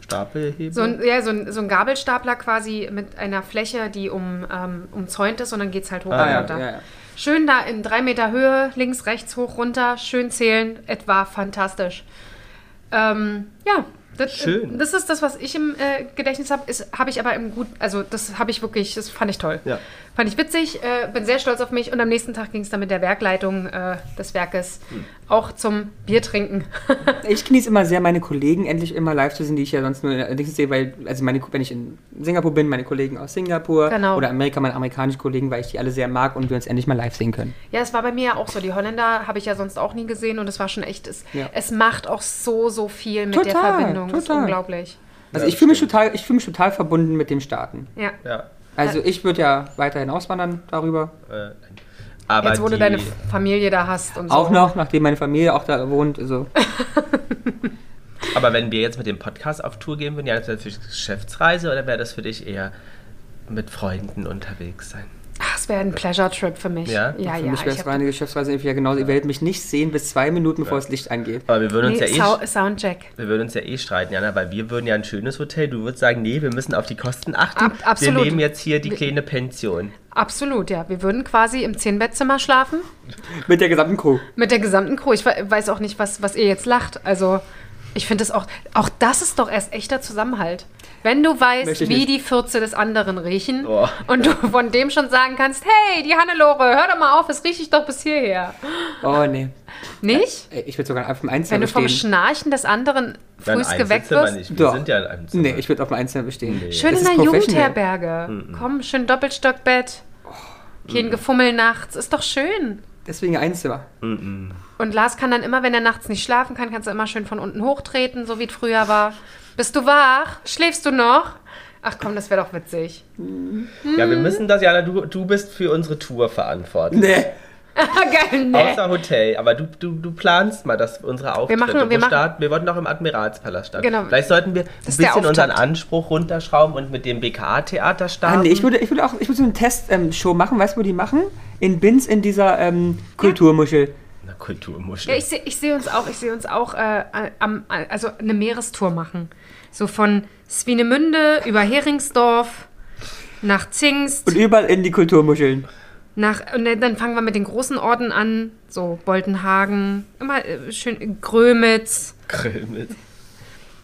Stapelhebel? so ein, ja, so ein, so ein Gabelstapler quasi mit einer Fläche, die um, ähm, umzäunt ist und dann geht es halt hoch Ah, und ja, runter. ja, ja. Schön da in drei Meter Höhe, links, rechts, hoch, runter, schön zählen. Etwa fantastisch. Ähm, ja, das, Schön. das ist das, was ich im äh, Gedächtnis habe. Habe ich aber im gut, also das habe ich wirklich, das fand ich toll. Ja. Fand ich witzig, äh, bin sehr stolz auf mich und am nächsten Tag ging es dann mit der Werkleitung äh, des Werkes Hm. auch zum Biertrinken. Ich genieße immer sehr, meine Kollegen endlich immer live zu sehen, die ich ja sonst nur in der Dings sehe, weil, also meine, wenn ich in Singapur bin, meine Kollegen aus Singapur Genau. oder Amerika, meine amerikanischen Kollegen, weil ich die alle sehr mag und wir uns endlich mal live sehen können. Ja, es war bei mir ja auch so. Die Holländer habe ich ja sonst auch nie gesehen und es war schon echt. Es, Ja. es macht auch so, so viel mit der Total, Verbindung. Das ist total. unglaublich. Also Ja, ich fühle mich total, ich fühle mich total verbunden mit den Staaten. Ja. Ja. Also ich würde ja weiterhin auswandern darüber. Äh, aber Jetzt, wo du deine Familie da hast und so. Auch noch, nachdem meine Familie auch da wohnt. Also. Aber wenn wir jetzt mit dem Podcast auf Tour gehen würden, ja, das wäre für Geschäftsreise oder wäre das für dich eher mit Freunden unterwegs sein? Ach, es wäre ein Pleasure-Trip für mich. Ja? ja, Für ja. mich wäre ich es hab- eine Geschäftsreise ja genauso. Ihr werdet mich nicht sehen bis zwei Minuten, bevor das Licht angeht. Aber wir würden uns Nee, ja eh Sau- Soundcheck. Wir würden uns ja eh streiten, Jana, weil wir würden ja ein schönes Hotel. Du würdest sagen, nee, wir müssen auf die Kosten achten. Ab- absolut. Wir nehmen jetzt hier die kleine Pension. Absolut, ja. Wir würden quasi im Zehnbettzimmer schlafen Mit der gesamten Crew. mit der gesamten Crew. Ich we- weiß auch nicht, was, was ihr jetzt lacht. Also, ich finde es auch, auch das ist doch erst echter Zusammenhalt. Wenn du weißt, ich wie nicht. die Fürze des anderen riechen Oh. und du von dem schon sagen kannst, hey, die Hannelore, hör doch mal auf, es riecht dich doch bis hierher. Oh nee. Nicht? Ey, Ich würde sogar einfach im Einzelnen Wenn du vom bestehen. Schnarchen des anderen frühst geweckt wirst. nicht. Wir Doch. sind ja in einem Zimmer. Nee, ich würde auf dem Einzelnen bestehen. Nee. Schön Das in einer. Jugendherberge. Komm, schön Doppelstockbett. Kein Gefummel nachts. Ist doch schön. Deswegen Einzimmer. Und Lars kann dann immer, wenn er nachts nicht schlafen kann, kannst du immer schön von unten hochtreten, so wie es früher war. Bist du wach? Schläfst du noch? Ach komm, das wäre doch witzig. Ja, wir müssen das, Jana, du, du bist für unsere Tour verantwortlich. Nee. Geil, ne? Außer Hotel, aber du, du, du planst mal das unsere Auftritte. machen- wir Wo machen- starten, wir wollten noch im Admiralspalast starten. Genau. Vielleicht sollten wir ein ist der bisschen unseren. Anspruch runterschrauben und mit dem BKA-Theater Ah, starten. nee, ich würde, ich würde auch, ich würde so eine Test-Show machen. Weißt du, wo die machen? In Binz in dieser ähm, Kulturmuschel. Na, Kulturmuschel. Ja, ich sehe ich seh uns auch, ich sehe uns auch äh, am, also eine Meerestour machen. So von Swinemünde über Heringsdorf nach Zingst. Und überall in die Kulturmuscheln. Nach, und dann fangen wir mit den großen Orten an, so Boltenhagen, immer äh, schön Grömitz, Grill mit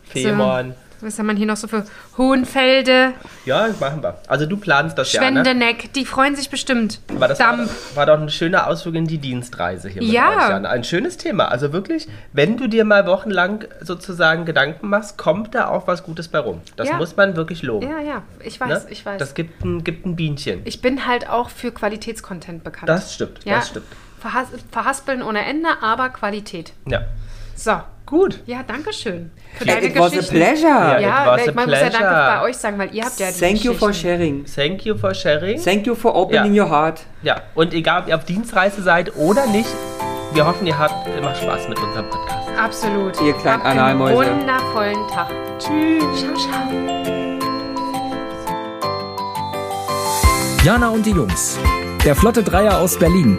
Fehmarn. Was haben wir hier noch so für Hohenfelde, Ja, machen wir. Also du planst das ja, ne? Schwendeneck, die freuen sich bestimmt. Aber das war, war doch ein schöner Ausflug in die Dienstreise hier mit Ja. euch. Ein schönes Thema. Also wirklich, wenn du dir mal wochenlang sozusagen Gedanken machst, kommt da auch was Gutes bei rum. Das Ja. muss man wirklich loben. Ja, ja, ich weiß, ne? ich weiß. Das gibt ein, gibt ein Bienchen. ich bin halt auch für Qualitätscontent bekannt. Das stimmt, ja, das stimmt. Verhas verhaspeln ohne Ende, aber Qualität. Ja. So, Gut. ja, danke schön für Hey, deine it was a pleasure. Ja, Ja, it was ich a muss ja danke pleasure. bei euch sagen, weil ihr habt ja die Thank you for sharing. Thank you for sharing. Thank you for opening Ja. your heart. Ja, und egal, ob ihr auf Dienstreise seid oder nicht, wir hoffen, ihr habt immer Spaß mit unserem Podcast. Absolut. Ihr kleinen Habt einen Analmäuse. wundervollen Tag. Tschüss. Ciao, ciao. Jana und die Jungs. Der Flotte Dreier aus Berlin.